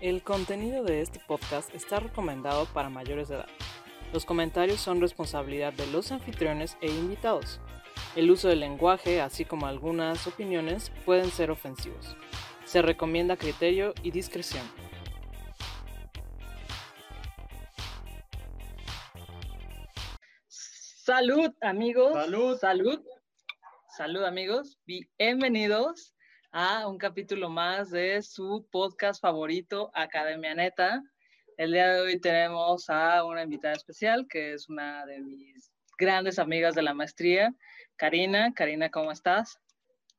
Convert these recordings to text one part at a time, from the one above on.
El contenido de este podcast está recomendado para mayores de edad. Los comentarios son responsabilidad de los anfitriones e invitados. El uso del lenguaje, así como algunas opiniones, pueden ser ofensivos. Se recomienda criterio y discreción. Salud, amigos. Salud. Salud. Salud, amigos. Bienvenidos a un capítulo más de su podcast favorito, Academia Neta. El día de hoy tenemos a una invitada especial que es una de mis grandes amigas de la maestría, Karina. Karina, ¿cómo estás?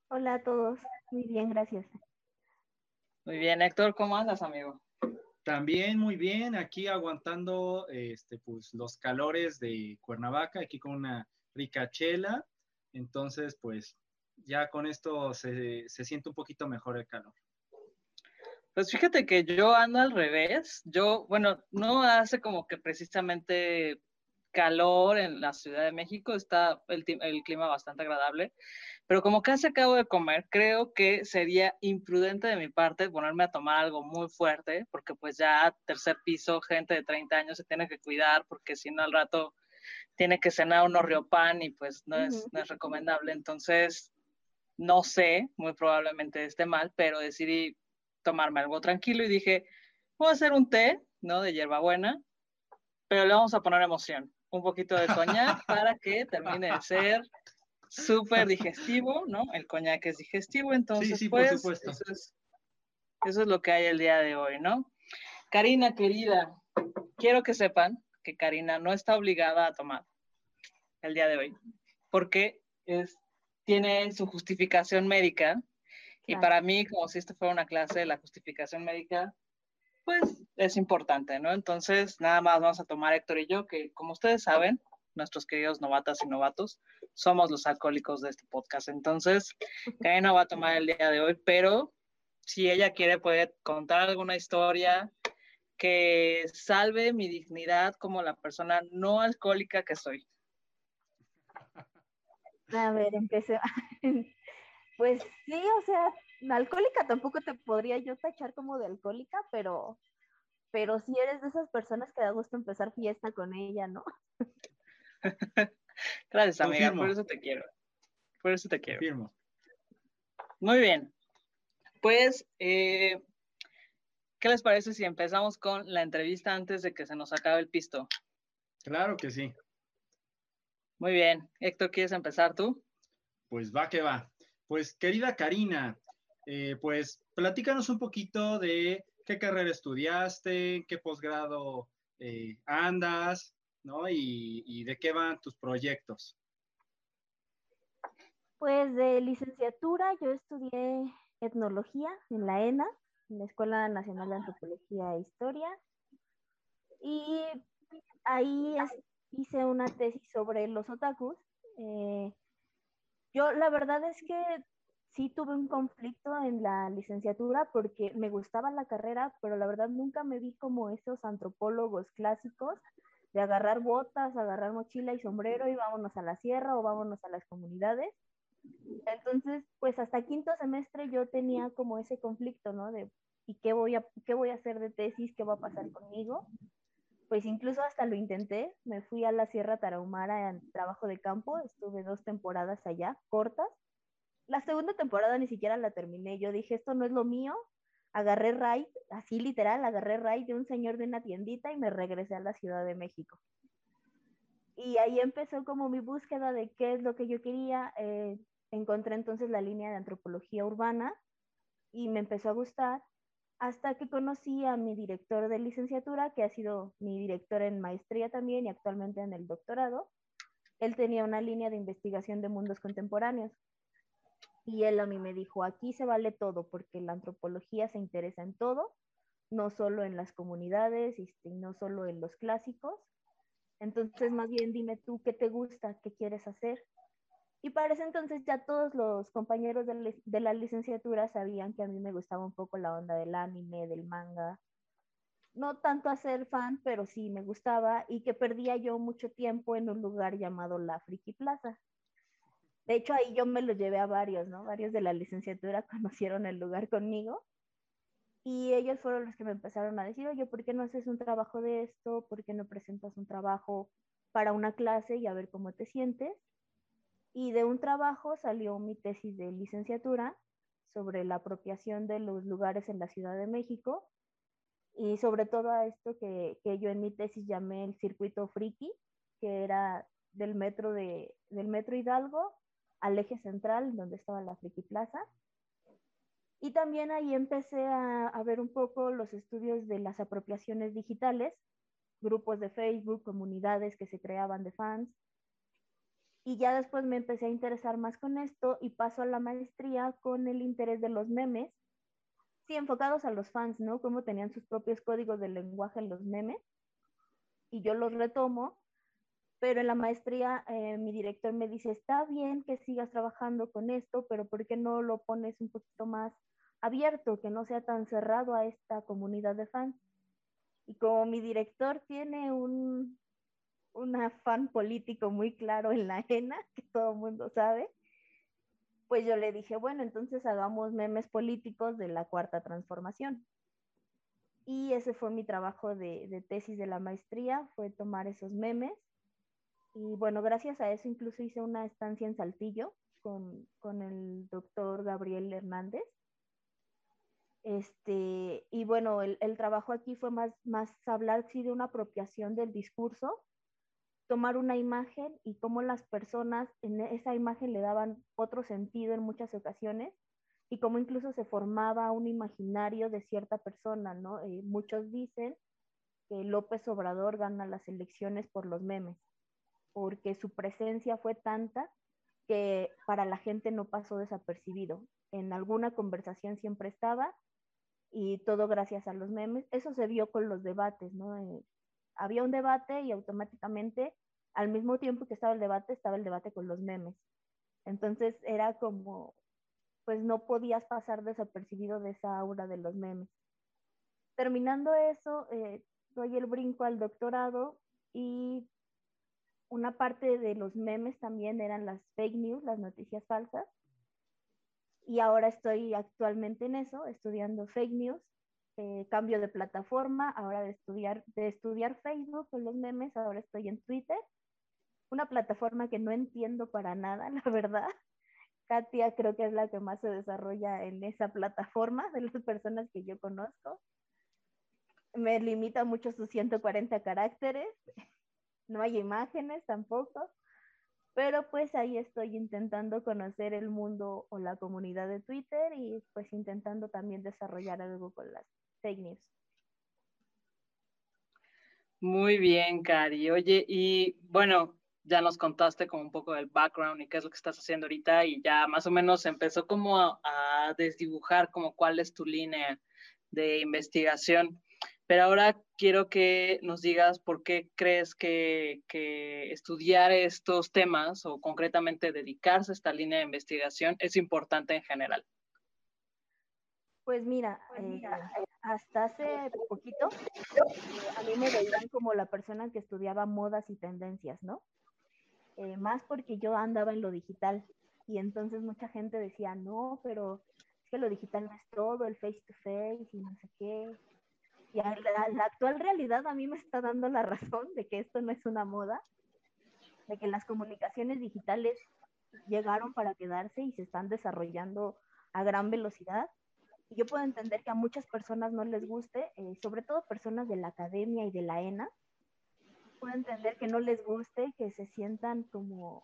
Hola a todos. Muy bien, gracias. Muy bien, Héctor, ¿cómo andas, amigo? También muy bien, aquí aguantando este, pues, los calores de Cuernavaca, aquí con una rica chela. Entonces, pues ya con esto se, se siente un poquito mejor el calor. Pues fíjate que yo ando al revés. Yo, bueno, no hace como que precisamente calor en la Ciudad de México, está el, el, clima bastante agradable, pero como casi acabo de comer, creo que sería imprudente de mi parte ponerme a tomar algo muy fuerte, porque pues ya tercer piso, gente de 30 años se tiene que cuidar, porque si no al rato tiene que cenar un pan y pues no es, uh -huh. no es recomendable. Entonces, no sé, muy probablemente esté mal, pero decidí tomarme algo tranquilo y dije, voy a hacer un té, ¿no? De hierbabuena, pero le vamos a poner emoción, un poquito de coñac para que termine de ser súper digestivo, ¿no? El coñac es digestivo, entonces, sí, sí, pues, por supuesto. Eso, es, eso es lo que hay el día de hoy, ¿no? Karina, querida, quiero que sepan que Karina no está obligada a tomar el día de hoy, porque es, tiene su justificación médica, claro. y para mí, como si esto fuera una clase, la justificación médica, pues es importante, ¿no? Entonces, nada más vamos a tomar Héctor y yo, que como ustedes saben, nuestros queridos novatas y novatos, somos los alcohólicos de este podcast. Entonces, Karina va a tomar el día de hoy, pero si ella quiere puede contar alguna historia que salve mi dignidad como la persona no alcohólica que soy. A ver, empecé. Pues sí, o sea, alcohólica tampoco te podría yo tachar como de alcohólica, pero, pero sí eres de esas personas que da gusto empezar fiesta con ella, ¿no? Gracias, amiga, Confirmo. por eso te quiero. Por eso te quiero. Confirmo. Muy bien. Pues, eh, ¿qué les parece si empezamos con la entrevista antes de que se nos acabe el pisto? Claro que sí. Muy bien. Héctor, ¿quieres empezar tú? Pues va que va. Pues querida Karina, eh, pues platícanos un poquito de qué carrera estudiaste, qué posgrado eh, andas, ¿no? Y, y, de qué van tus proyectos. Pues de licenciatura yo estudié etnología en la ENA, en la Escuela Nacional de Antropología e Historia, y ahí hice una tesis sobre los otakus. Eh, yo la verdad es que sí tuve un conflicto en la licenciatura porque me gustaba la carrera, pero la verdad nunca me vi como esos antropólogos clásicos de agarrar botas, agarrar mochila y sombrero y vámonos a la sierra o vámonos a las comunidades. Entonces, pues hasta quinto semestre yo tenía como ese conflicto, ¿no? De, ¿y qué voy a, qué voy a hacer de tesis? ¿Qué va a pasar conmigo? Pues incluso hasta lo intenté, me fui a la Sierra Tarahumara en trabajo de campo, estuve dos temporadas allá, cortas. La segunda temporada ni siquiera la terminé, yo dije, esto no es lo mío, agarré ride, así literal, agarré ride de un señor de una tiendita y me regresé a la Ciudad de México. Y ahí empezó como mi búsqueda de qué es lo que yo quería. Eh, encontré entonces la línea de antropología urbana y me empezó a gustar hasta que conocí a mi director de licenciatura, que ha sido mi director en maestría también y actualmente en el doctorado. Él tenía una línea de investigación de mundos contemporáneos. Y él a mí me dijo, aquí se vale todo, porque la antropología se interesa en todo, no solo en las comunidades y no solo en los clásicos. Entonces, más bien dime tú qué te gusta, qué quieres hacer. Y para ese entonces ya todos los compañeros de, la, de la licenciatura sabían que a mí me gustaba un poco la onda del anime, del manga. No tanto a ser fan, pero sí me gustaba y que perdía yo mucho tiempo en un lugar llamado la Friki Plaza. De hecho, ahí yo me lo llevé a varios, ¿no? Varios de la licenciatura conocieron el lugar conmigo. Y ellos fueron los que me empezaron a decir, oye, ¿por qué no haces un trabajo de esto? ¿Por qué no presentas un trabajo para una clase y a ver cómo te sientes? Y de un trabajo salió mi tesis de licenciatura sobre la apropiación de los lugares en la Ciudad de México y sobre todo a esto que, que yo en mi tesis llamé el circuito friki, que era del metro, de, del metro Hidalgo al eje central donde estaba la Friki Plaza. Y también ahí empecé a, a, ver un poco los estudios de las apropiaciones digitales, grupos de Facebook, comunidades que se creaban de fans, y ya después me empecé a interesar más con esto y paso a la maestría con el interés de los memes, sí, enfocados a los fans, ¿no? Cómo tenían sus propios códigos de lenguaje en los memes. Y yo los retomo, pero en la maestría eh, mi director me dice, está bien que sigas trabajando con esto, pero ¿por qué no lo pones un poquito más abierto, que no sea tan cerrado a esta comunidad de fans? Y como mi director tiene un, un afán político muy claro en la ENA, que todo el mundo sabe, pues yo le dije, bueno, entonces hagamos memes políticos de la cuarta transformación. Y ese fue mi trabajo de, de, tesis de la maestría, fue tomar esos memes. Y bueno, gracias a eso incluso hice una estancia en Saltillo con, con el doctor Gabriel Hernández. Este, y bueno, el, el, trabajo aquí fue más, más hablar sí de una apropiación del discurso tomar una imagen y cómo las personas en esa imagen le daban otro sentido en muchas ocasiones y cómo incluso se formaba un imaginario de cierta persona, ¿no? Eh, muchos dicen que López Obrador gana las elecciones por los memes, porque su presencia fue tanta que para la gente no pasó desapercibido. En alguna conversación siempre estaba y todo gracias a los memes. Eso se vio con los debates, ¿no? Eh, había un debate y automáticamente, al mismo tiempo que estaba el debate, estaba el debate con los memes. Entonces era como, pues no podías pasar desapercibido de esa aura de los memes. Terminando eso, eh, doy el brinco al doctorado y una parte de los memes también eran las fake news, las noticias falsas. Y ahora estoy actualmente en eso, estudiando fake news eh, cambio de plataforma, ahora de estudiar, de estudiar Facebook con los memes, ahora estoy en Twitter, una plataforma que no entiendo para nada, la verdad. Katia creo que es la que más se desarrolla en esa plataforma de las personas que yo conozco. Me limita mucho sus 140 caracteres, no hay imágenes tampoco, pero pues ahí estoy intentando conocer el mundo o la comunidad de Twitter y pues intentando también desarrollar algo con las fake news. Muy bien, Cari. Oye, y bueno, ya nos contaste como un poco del background y qué es lo que estás haciendo ahorita y ya más o menos empezó como a, a desdibujar como cuál es tu línea de investigación. Pero ahora quiero que nos digas por qué crees que, que, estudiar estos temas o concretamente dedicarse a esta línea de investigación es importante en general. Pues mira, eh, hasta hace poquito eh, a mí me veían como la persona que estudiaba modas y tendencias, ¿no? Eh, más porque yo andaba en lo digital y entonces mucha gente decía, no, pero es que lo digital no es todo, el face to face y no sé qué. Y la, la actual realidad a mí me está dando la razón de que esto no es una moda, de que las comunicaciones digitales llegaron para quedarse y se están desarrollando a gran velocidad yo puedo entender que a muchas personas no les guste, eh, sobre todo personas de la academia y de la ENA, puedo entender que no les guste, que se sientan como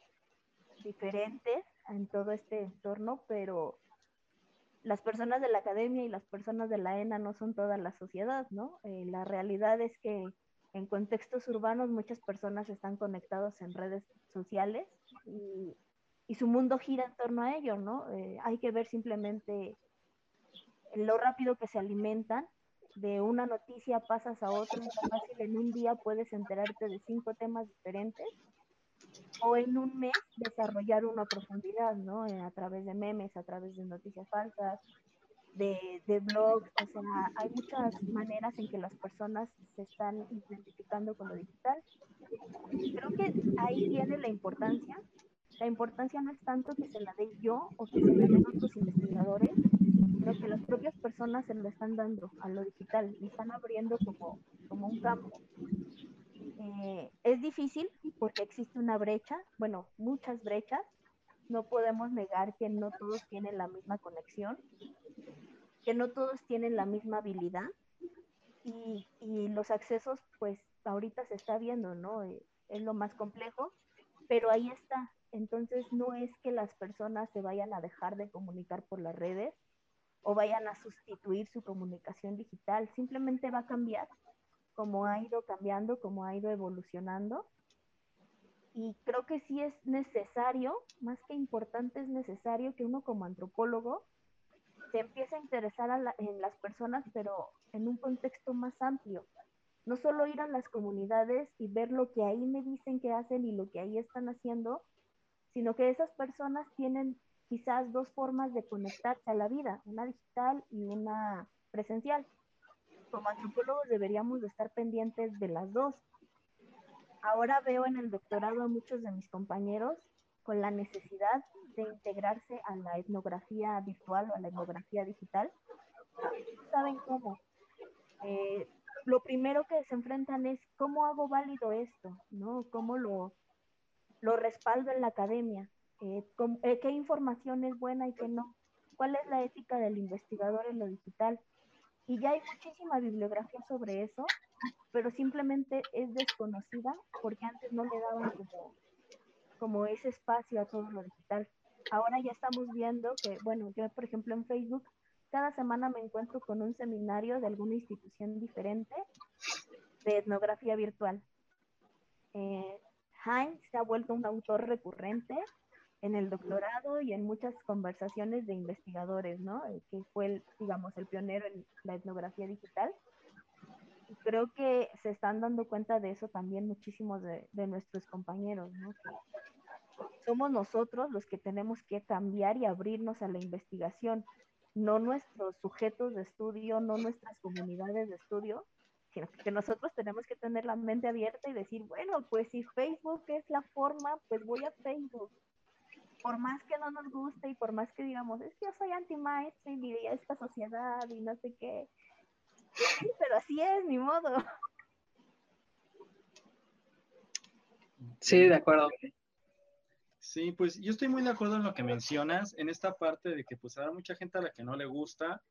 diferentes en todo este entorno, pero las personas de la academia y las personas de la ENA no son toda la sociedad, ¿no? Eh, la realidad es que en contextos urbanos muchas personas están conectados en redes sociales y, y su mundo gira en torno a ello, ¿no? Eh, hay que ver simplemente lo rápido que se alimentan, de una noticia pasas a otra, fácil en un día puedes enterarte de cinco temas diferentes o en un mes desarrollar una profundidad, ¿no? Eh, a través de memes, a través de noticias falsas, de, de blogs, o sea, hay muchas maneras en que las personas se están identificando con lo digital. Creo que ahí viene la importancia, la importancia no es tanto que se la dé yo o que se la den otros investigadores, sino que las propias personas se lo están dando a lo digital y están abriendo como, como un campo. Eh, es difícil porque existe una brecha, bueno, muchas brechas. No podemos negar que no todos tienen la misma conexión, que no todos tienen la misma habilidad y, y los accesos, pues ahorita se está viendo, ¿no? Eh, es lo más complejo, pero ahí está. Entonces no es que las personas se vayan a dejar de comunicar por las redes o vayan a sustituir su comunicación digital, simplemente va a cambiar como ha ido cambiando, como ha ido evolucionando. Y creo que sí es necesario, más que importante, es necesario que uno como antropólogo se empiece a interesar en las personas, pero en un contexto más amplio. No solo ir a las comunidades y ver lo que ahí me dicen que hacen y lo que ahí están haciendo, sino que esas personas tienen quizás dos formas de conectarse a la vida, una digital y una presencial como antropólogos deberíamos de estar pendientes de las dos. Ahora veo en el doctorado a muchos de mis compañeros con la necesidad de integrarse a la etnografía virtual o a la etnografía digital. Saben cómo. Eh, lo primero que se enfrentan es cómo hago válido esto, ¿no? ¿Cómo lo, lo respaldo en la academia? Eh, eh, ¿Qué información es buena y qué no? ¿Cuál es la ética del investigador en lo digital? Y ya hay muchísima bibliografía sobre eso, pero simplemente es desconocida porque antes no le daban como, ese espacio a todo lo digital. Ahora ya estamos viendo que, bueno, yo por ejemplo en Facebook cada semana me encuentro con un seminario de alguna institución diferente de etnografía virtual. Eh, Heinz se ha vuelto un autor recurrente en el doctorado y en muchas conversaciones de investigadores, ¿no? Eh, que fue, el, digamos, el pionero en la etnografía digital. Creo que se están dando cuenta de eso también muchísimos de, de nuestros compañeros, ¿no? somos nosotros los que tenemos que cambiar y abrirnos a la investigación, no nuestros sujetos de estudio, no nuestras comunidades de estudio, sino que nosotros tenemos que tener la mente abierta y decir, bueno, pues si Facebook es la forma, pues voy a Facebook por más que no nos guste y por más que digamos, es que yo soy anti-mainstream y de esta sociedad y no sé qué, sí, pero así es, ni modo. Sí, de acuerdo. Sí, pues yo estoy muy de acuerdo en lo que mencionas, en esta parte de que pues habrá mucha gente a la que no le gusta,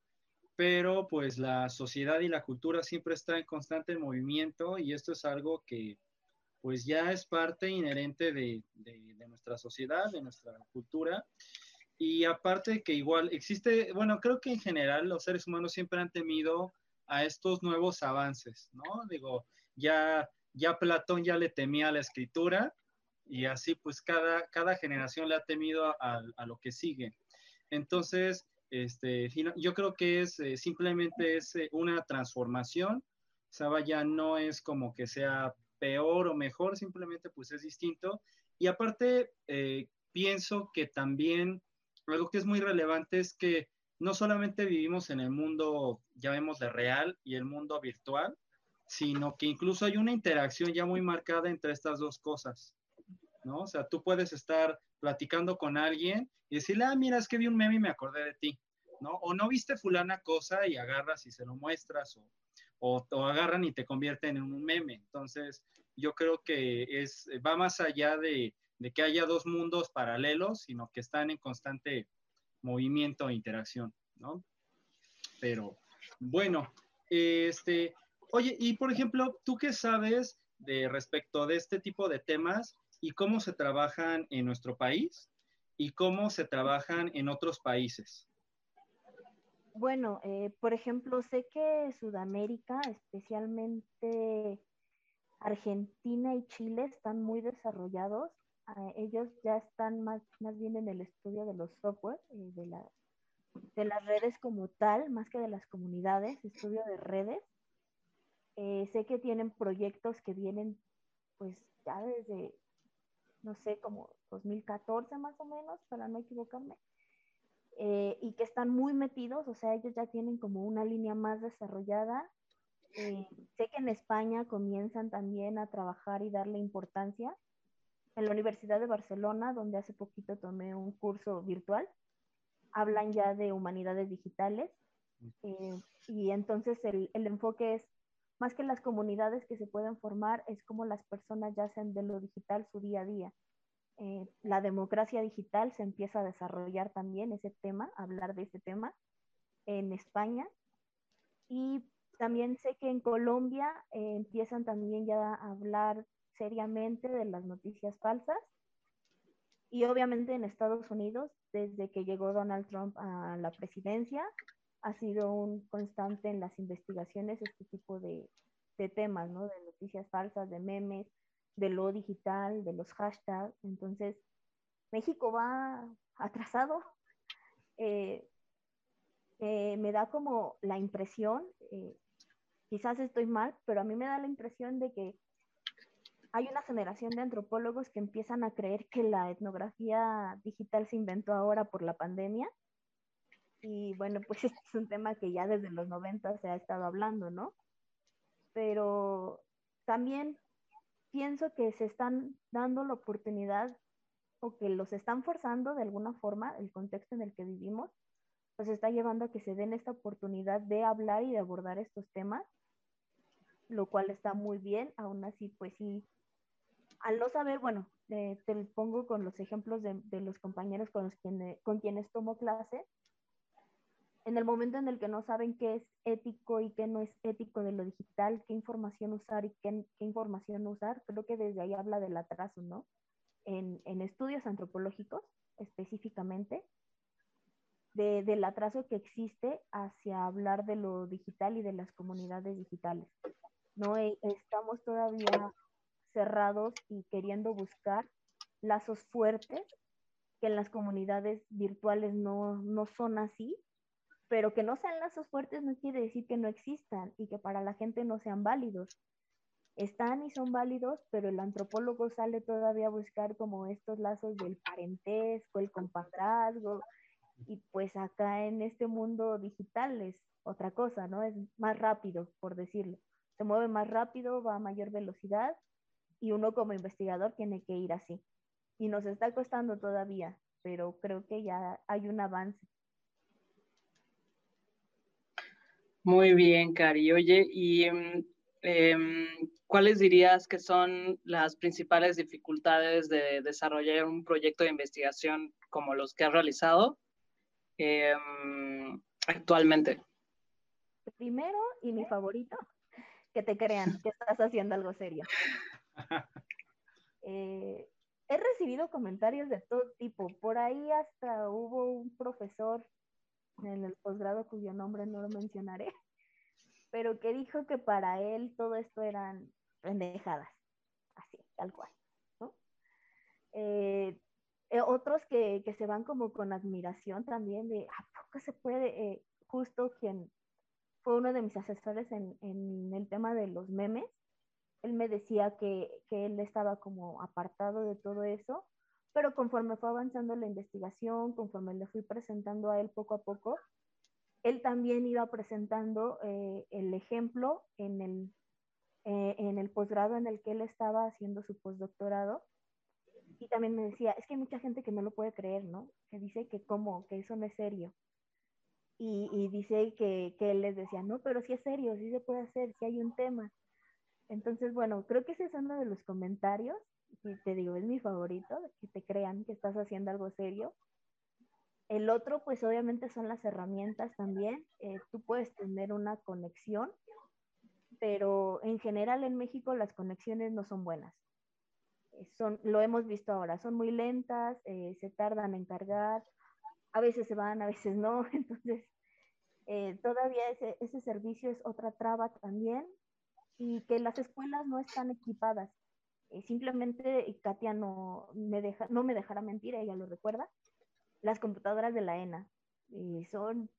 pero pues la sociedad y la cultura siempre está en constante movimiento y esto es algo que pues ya es parte inherente de, nuestra sociedad, de nuestra cultura. Y aparte que igual existe, bueno, creo que en general los seres humanos siempre han temido a estos nuevos avances, ¿no? Digo, ya, ya Platón ya le temía a la escritura y así pues cada, cada generación le ha temido a, lo que sigue. Entonces, este, yo creo que es eh, simplemente es eh, una transformación, o vaya, no es como que sea peor o mejor, simplemente pues es distinto. Y aparte, eh, pienso que también algo que es muy relevante es que no solamente vivimos en el mundo, ya vemos de real y el mundo virtual, sino que incluso hay una interacción ya muy marcada entre estas dos cosas, ¿no? O sea, tú puedes estar platicando con alguien y decirle, ah, mira, es que vi un meme y me acordé de ti, ¿no? O no viste fulana cosa y agarras y se lo muestras, o, agarran y te convierten en un meme. Entonces, yo creo que es, va más allá de, que haya dos mundos paralelos, sino que están en constante movimiento e interacción, ¿no? Pero, bueno, este, oye, y por ejemplo, ¿tú qué sabes de respecto de este tipo de temas y cómo se trabajan en nuestro país y cómo se trabajan en otros países? Bueno, eh, por ejemplo, sé que Sudamérica, especialmente Argentina y Chile, están muy desarrollados. Ah, ellos ya están más, más bien en el estudio de los software, eh, de, la, de las redes como tal, más que de las comunidades, estudio de redes. Eh, sé que tienen proyectos que vienen pues ya desde, no sé, como 2014 más o menos, para no equivocarme. Eh, y que están muy metidos, o sea, ellos ya tienen como una línea más desarrollada. Eh, sé que en España comienzan también a trabajar y darle importancia. en la Universidad de Barcelona, donde hace poquito tomé un curso virtual, hablan ya de humanidades digitales. Eh, y entonces el, el, enfoque es, más que las comunidades que se pueden formar, es como las personas ya hacen de lo digital su día a día. Eh, la democracia digital se empieza a desarrollar también ese tema, hablar de ese tema en España. Y también sé que en Colombia eh, empiezan también ya a hablar seriamente de las noticias falsas. Y obviamente en Estados Unidos, desde que llegó Donald Trump a la presidencia, ha sido un constante en las investigaciones este tipo de, de temas, ¿no? De noticias falsas, de memes, de lo digital, de los hashtags. Entonces, México va atrasado. Eh, eh, me da como la impresión, eh, quizás estoy mal, pero a mí me da la impresión de que hay una generación de antropólogos que empiezan a creer que la etnografía digital se inventó ahora por la pandemia. Y bueno, pues este es un tema que ya desde los 90 se ha estado hablando, ¿no? Pero también pienso que se están dando la oportunidad o que los están forzando de alguna forma, el contexto en el que vivimos, pues está llevando a que se den esta oportunidad de hablar y de abordar estos temas, lo cual está muy bien, aún así, pues sí, al no saber, bueno, te lo pongo con los ejemplos de, de los compañeros con, los quienes, con quienes tomo clase, en el momento en el que no saben qué es ético y qué no es ético de lo digital, qué información usar y qué, qué información no usar, creo que desde ahí habla del atraso, ¿no? En, en estudios antropológicos específicamente, de, del atraso que existe hacia hablar de lo digital y de las comunidades digitales. No e, estamos todavía cerrados y queriendo buscar lazos fuertes que en las comunidades virtuales no, no son así pero que no sean lazos fuertes no quiere decir que no existan y que para la gente no sean válidos. Están y son válidos, pero el antropólogo sale todavía a buscar como estos lazos del parentesco, el compadrazgo, y pues acá en este mundo digital es otra cosa, ¿no? Es más rápido, por decirlo. Se mueve más rápido, va a mayor velocidad y uno como investigador tiene que ir así. Y nos está costando todavía, pero creo que ya hay un avance Muy bien, Cari. Oye, ¿y eh, cuáles dirías que son las principales dificultades de desarrollar un proyecto de investigación como los que has realizado eh, actualmente? Primero, y mi favorito, que te crean que estás haciendo algo serio. Eh, he recibido comentarios de todo tipo. Por ahí hasta hubo un profesor en el posgrado cuyo nombre no lo mencionaré, pero que dijo que para él todo esto eran pendejadas, así, tal cual, ¿no? Eh, eh, otros que, que, se van como con admiración también de, ¿a poco se puede? Eh, justo quien fue uno de mis asesores en, en, el tema de los memes, él me decía que, que él estaba como apartado de todo eso pero conforme fue avanzando la investigación, conforme le fui presentando a él poco a poco, él también iba presentando eh, el ejemplo en el, eh, en el posgrado en el que él estaba haciendo su postdoctorado. Y también me decía, es que hay mucha gente que no lo puede creer, ¿no? Que dice que cómo, que eso no es serio. Y, dice que, que, él les decía, no, pero sí es serio, sí se puede hacer, sí hay un tema. Entonces, bueno, creo que ese es uno de los comentarios y te digo, es mi favorito, que te crean que estás haciendo algo serio. El otro, pues obviamente son las herramientas también. Eh, tú puedes tener una conexión, pero en general en México las conexiones no son buenas. Eh, son, lo hemos visto ahora, son muy lentas, eh, se tardan en cargar, a veces se van, a veces no. Entonces, todavía ese, ese servicio es otra traba también y que las escuelas no están equipadas eh, simplemente Katia no me, deja, no me dejará mentir, ella lo recuerda, las computadoras de la ENA y son,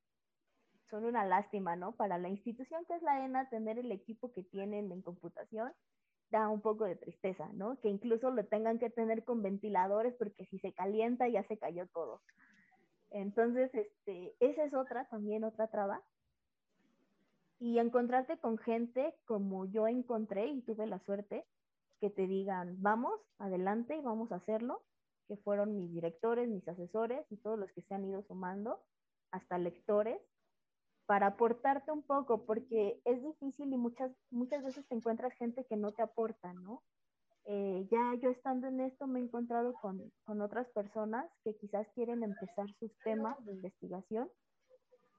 son una lástima, ¿no? Para la institución que es la ENA, tener el equipo que tienen en computación da un poco de tristeza, ¿no? Que incluso lo tengan que tener con ventiladores porque si se calienta ya se cayó todo. Entonces, este, esa es otra, también otra traba. Y encontrarte con gente como yo encontré y tuve la suerte, que te digan, vamos, adelante y vamos a hacerlo, que fueron mis directores, mis asesores y todos los que se han ido sumando, hasta lectores, para aportarte un poco, porque es difícil y muchas, muchas veces te encuentras gente que no te aporta, ¿no? Eh, ya yo estando en esto me he encontrado con, con otras personas que quizás quieren empezar sus temas de investigación,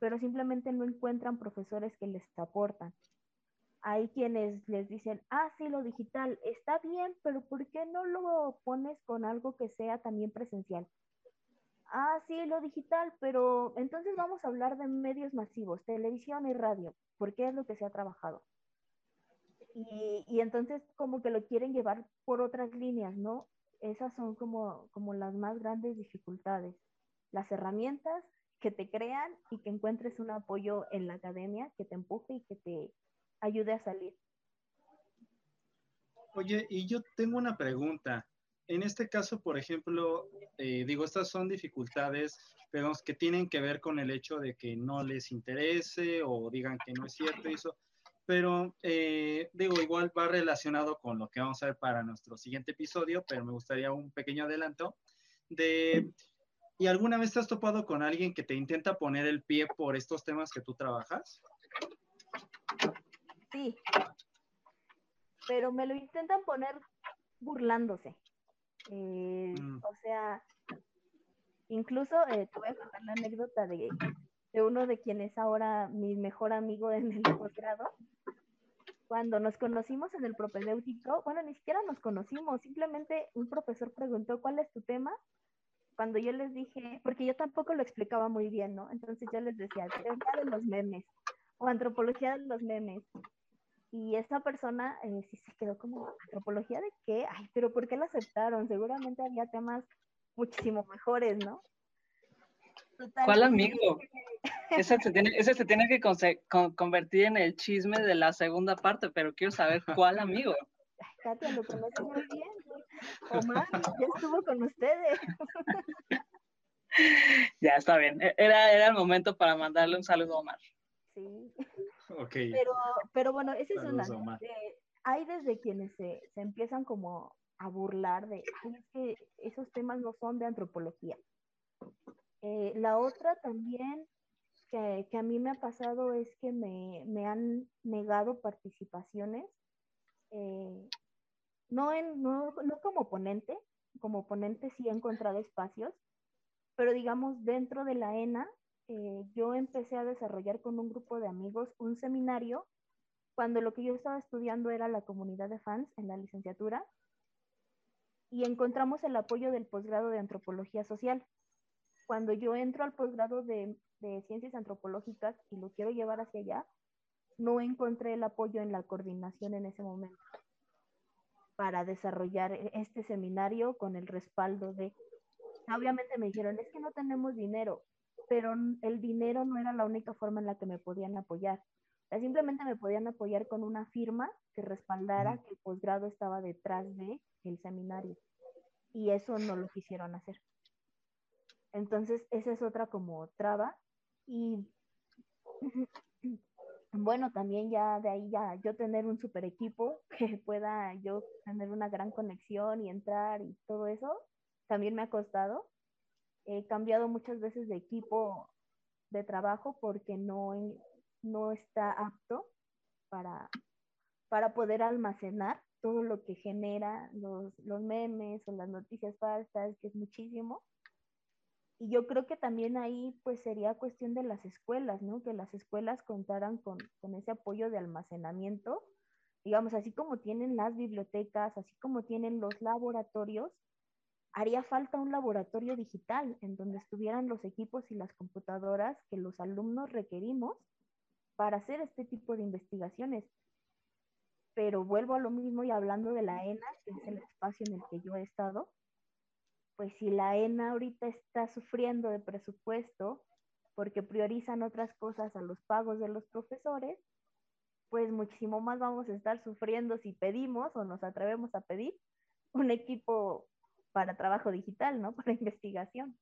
pero simplemente no encuentran profesores que les aportan. Hay quienes les dicen, ah, sí, lo digital está bien, pero ¿por qué no lo pones con algo que sea también presencial? Ah, sí, lo digital, pero entonces vamos a hablar de medios masivos, televisión y radio, porque es lo que se ha trabajado. Y, y, entonces como que lo quieren llevar por otras líneas, ¿no? Esas son como, como las más grandes dificultades. Las herramientas que te crean y que encuentres un apoyo en la academia que te empuje y que te ayude a salir. Oye, y yo tengo una pregunta en este caso, por ejemplo, eh, digo, estas son dificultades, pero que tienen que ver con el hecho de que no les interese o digan que no es cierto eso. Pero eh, digo, igual va relacionado con lo que vamos a ver para nuestro siguiente episodio, pero me gustaría un pequeño adelanto de, ¿y alguna vez te has topado con alguien que te intenta poner el pie por estos temas que tú trabajas? Sí, pero me lo intentan poner burlándose. Eh, mm. O sea, incluso eh, te voy a contar la anécdota de, de uno de quienes es ahora mi mejor amigo en el posgrado. Cuando nos conocimos en el propedéutico, bueno, ni siquiera nos conocimos, simplemente un profesor preguntó, ¿cuál es tu tema? Cuando yo les dije, porque yo tampoco lo explicaba muy bien, ¿no? Entonces yo les decía, teoría de los memes o antropología de los memes. Y esa persona eh, sí se quedó como, ¿antropología de qué? Ay, pero ¿por qué la aceptaron? Seguramente había temas muchísimo mejores, ¿no? ¿Cuál amigo? Ese se tiene, ese se tiene que convertir en el chisme de la segunda parte, pero quiero saber cuál amigo. Ay, Katia, lo conoce muy bien. Omar, ya estuvo con ustedes. Ya está bien. E-, era, era el momento para mandarle un saludo a Omar. Sí. Pero, pero bueno, esa es una. hay desde quienes se, se, empiezan como a burlar de, es que esos temas no son de antropología. Eh, la otra también que, que, a mí me ha pasado es que me, me han negado participaciones, eh, no, en, no, no como ponente, como ponente sí he encontrado espacios, pero digamos dentro de la ENA eh, yo empecé a desarrollar con un grupo de amigos un seminario cuando lo que yo estaba estudiando era la comunidad de fans en la licenciatura y encontramos el apoyo del posgrado de antropología social. Cuando yo entro al posgrado de, de ciencias antropológicas y lo quiero llevar hacia allá, no encontré el apoyo en la coordinación en ese momento para desarrollar e-, este seminario con el respaldo de... Obviamente me dijeron, es que no tenemos dinero pero el dinero no era la única forma en la que me podían apoyar. simplemente me podían apoyar con una firma que respaldara que el posgrado estaba detrás de el seminario. Y eso no lo quisieron hacer. Entonces, esa es otra como traba. Y bueno, también ya de ahí ya yo tener un super equipo que pueda yo tener una gran conexión y entrar y todo eso, también me ha costado he cambiado muchas veces de equipo de trabajo porque no, no está apto para, para poder almacenar todo lo que genera los, los memes o las noticias falsas, que es muchísimo. Y yo creo que también ahí pues sería cuestión de las escuelas, ¿no? Que las escuelas contaran con, con ese apoyo de almacenamiento, digamos, así como tienen las bibliotecas, así como tienen los laboratorios, haría falta un laboratorio digital en donde estuvieran los equipos y las computadoras que los alumnos requerimos para hacer este tipo de investigaciones. Pero vuelvo a lo mismo y hablando de la ENA, que es el espacio en el que yo he estado, pues si la ENA ahorita está sufriendo de presupuesto porque priorizan otras cosas a los pagos de los profesores, pues muchísimo más vamos a estar sufriendo si pedimos o nos atrevemos a pedir un equipo para trabajo digital, ¿no? Para investigación.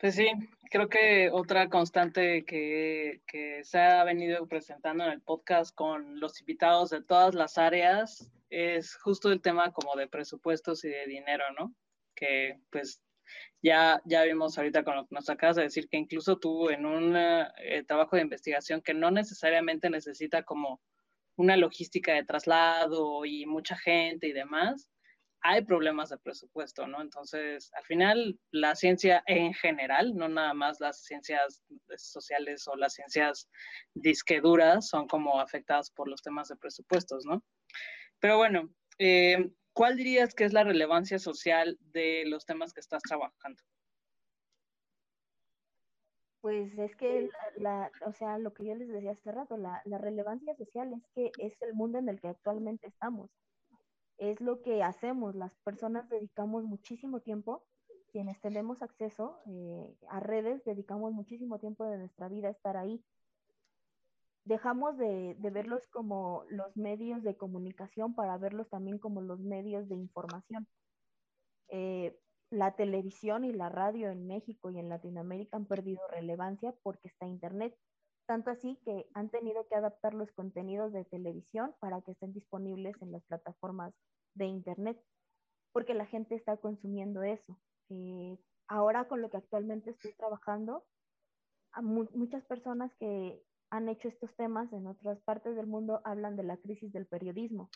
Pues sí, creo que otra constante que, que, se ha venido presentando en el podcast con los invitados de todas las áreas es justo el tema como de presupuestos y de dinero, ¿no? Que pues ya, ya vimos ahorita con lo que nos acabas de decir que incluso tú en un eh, trabajo de investigación que no necesariamente necesita como una logística de traslado y mucha gente y demás, hay problemas de presupuesto, ¿no? Entonces, al final, la ciencia en general, no nada más las ciencias sociales o las ciencias disqueduras son como afectadas por los temas de presupuestos, ¿no? Pero bueno, eh, ¿cuál dirías que es la relevancia social de los temas que estás trabajando? Pues es que, la, o sea, lo que yo les decía hace rato, la, la relevancia social es que es el mundo en el que actualmente estamos es lo que hacemos. Las personas dedicamos muchísimo tiempo, quienes tenemos acceso eh, a redes, dedicamos muchísimo tiempo de nuestra vida a estar ahí. Dejamos de, verlos como los medios de comunicación para verlos también como los medios de información. Eh, la televisión y la radio en México y en Latinoamérica han perdido relevancia porque está Internet. Tanto así que han tenido que adaptar los contenidos de televisión para que estén disponibles en las plataformas de Internet, porque la gente está consumiendo eso. Eh, ahora con lo que actualmente estoy trabajando, muchas personas que han hecho estos temas en otras partes del mundo hablan de la crisis del periodismo.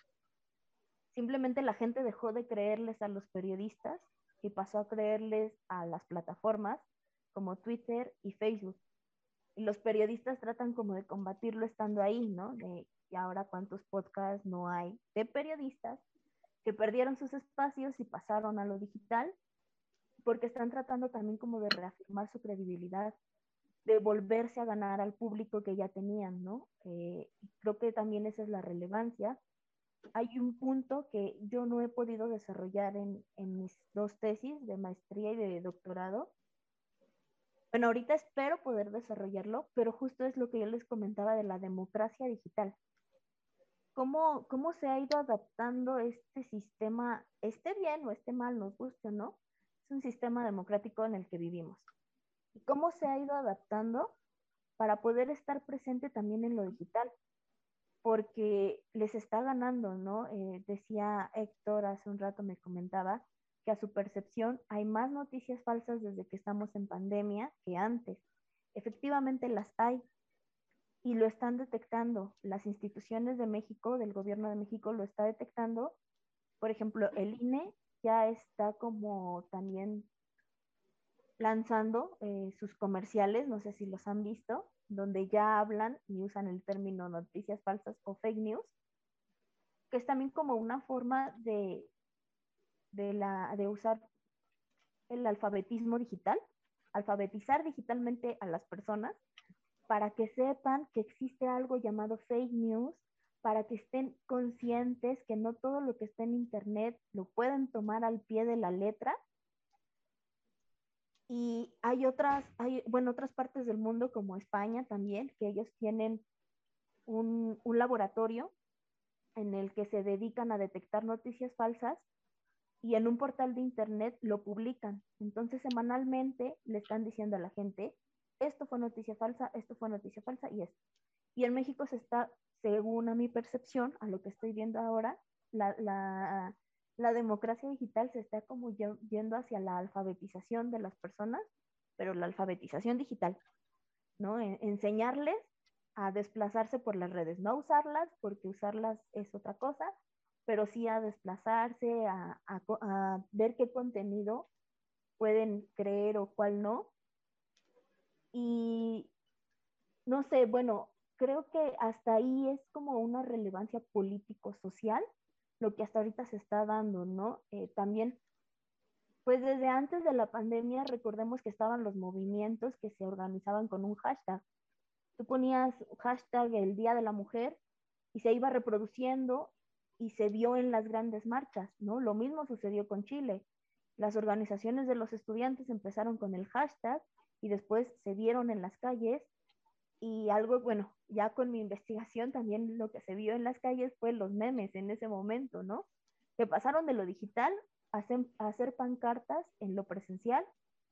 Simplemente la gente dejó de creerles a los periodistas y pasó a creerles a las plataformas como Twitter y Facebook y los periodistas tratan como de combatirlo estando ahí, ¿no? y ahora cuántos podcasts no hay de periodistas que perdieron sus espacios y pasaron a lo digital, porque están tratando también como de reafirmar su credibilidad, de volverse a ganar al público que ya tenían, ¿no? Eh, creo que también esa es la relevancia. Hay un punto que yo no he podido desarrollar en, mis dos tesis de maestría y de doctorado, bueno, ahorita espero poder desarrollarlo, pero justo es lo que yo les comentaba de la democracia digital. ¿Cómo, cómo se ha ido adaptando este sistema, esté bien o esté mal, nos gusta, ¿no? Es un sistema democrático en el que vivimos. ¿Y cómo se ha ido adaptando para poder estar presente también en lo digital? Porque les está ganando, ¿no? Eh, decía Héctor hace un rato, me comentaba, a su percepción hay más noticias falsas desde que estamos en pandemia que antes. Efectivamente las hay y lo están detectando. Las instituciones de México, del gobierno de México, lo está detectando. Por ejemplo, el INE ya está como también lanzando eh, sus comerciales, no sé si los han visto, donde ya hablan y usan el término noticias falsas o fake news, que es también como una forma de de, usar el alfabetismo digital, alfabetizar digitalmente a las personas para que sepan que existe algo llamado fake news, para que estén conscientes que no todo lo que está en Internet lo pueden tomar al pie de la letra. Y hay otras, hay, bueno, otras partes del mundo como España también, que ellos tienen un, un laboratorio en el que se dedican a detectar noticias falsas y en un portal de internet lo publican. Entonces semanalmente le están diciendo a la gente, esto fue noticia falsa, esto fue noticia falsa y esto. Y en México se está, según a mi percepción, a lo que estoy viendo ahora, la, la, la democracia digital se está como yendo hacia la alfabetización de las personas, pero la alfabetización digital, ¿no? enseñarles a desplazarse por las redes, no usarlas porque usarlas es otra cosa, pero sí a desplazarse, a, ver qué contenido pueden creer o cuál no. Y no sé, bueno, creo que hasta ahí es como una relevancia político-social lo que hasta ahorita se está dando, ¿no? Eh, también, pues desde antes de la pandemia, recordemos que estaban los movimientos que se organizaban con un hashtag. Tú ponías hashtag el Día de la Mujer y se iba reproduciendo y se vio en las grandes marchas, ¿no? Lo mismo sucedió con Chile. Las organizaciones de los estudiantes empezaron con el hashtag y después se vieron en las calles y algo, bueno, ya con mi investigación también lo que se vio en las calles fue los memes en ese momento, ¿no? Que pasaron de lo digital a hacer, pancartas en lo presencial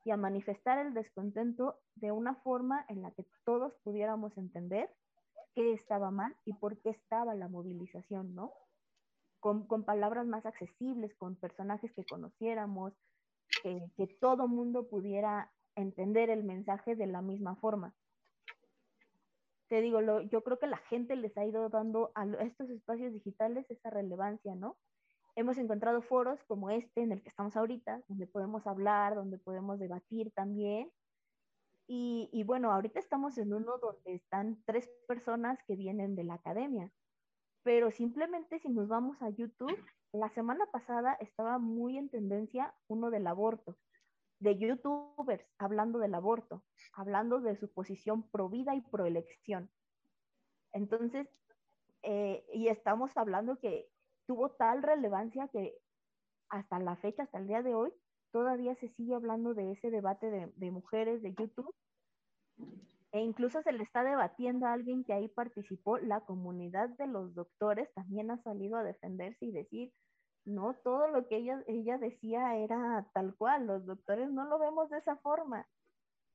y a manifestar el descontento de una forma en la que todos pudiéramos entender qué estaba mal y por qué estaba la movilización, ¿no? Con, palabras más accesibles, con personajes que conociéramos, que todo mundo pudiera entender el mensaje de la misma forma. Te digo, lo, yo creo que la gente les ha ido dando a estos espacios digitales esa relevancia, ¿no? Hemos encontrado foros como este en el que estamos ahorita, donde podemos hablar, donde podemos debatir también, y, bueno, ahorita estamos en uno donde están tres personas que vienen de la academia, pero simplemente si nos vamos a YouTube, la semana pasada estaba muy en tendencia uno del aborto, de youtubers hablando del aborto, hablando de su posición pro vida y pro elección. Entonces, eh, y estamos hablando que tuvo tal relevancia que hasta la fecha, hasta el día de hoy, todavía se sigue hablando de ese debate de, mujeres de YouTube. E incluso se le está debatiendo a alguien que ahí participó, la comunidad de los doctores también ha salido a defenderse y decir, no, todo lo que ella, ella decía era tal cual, los doctores no lo vemos de esa forma,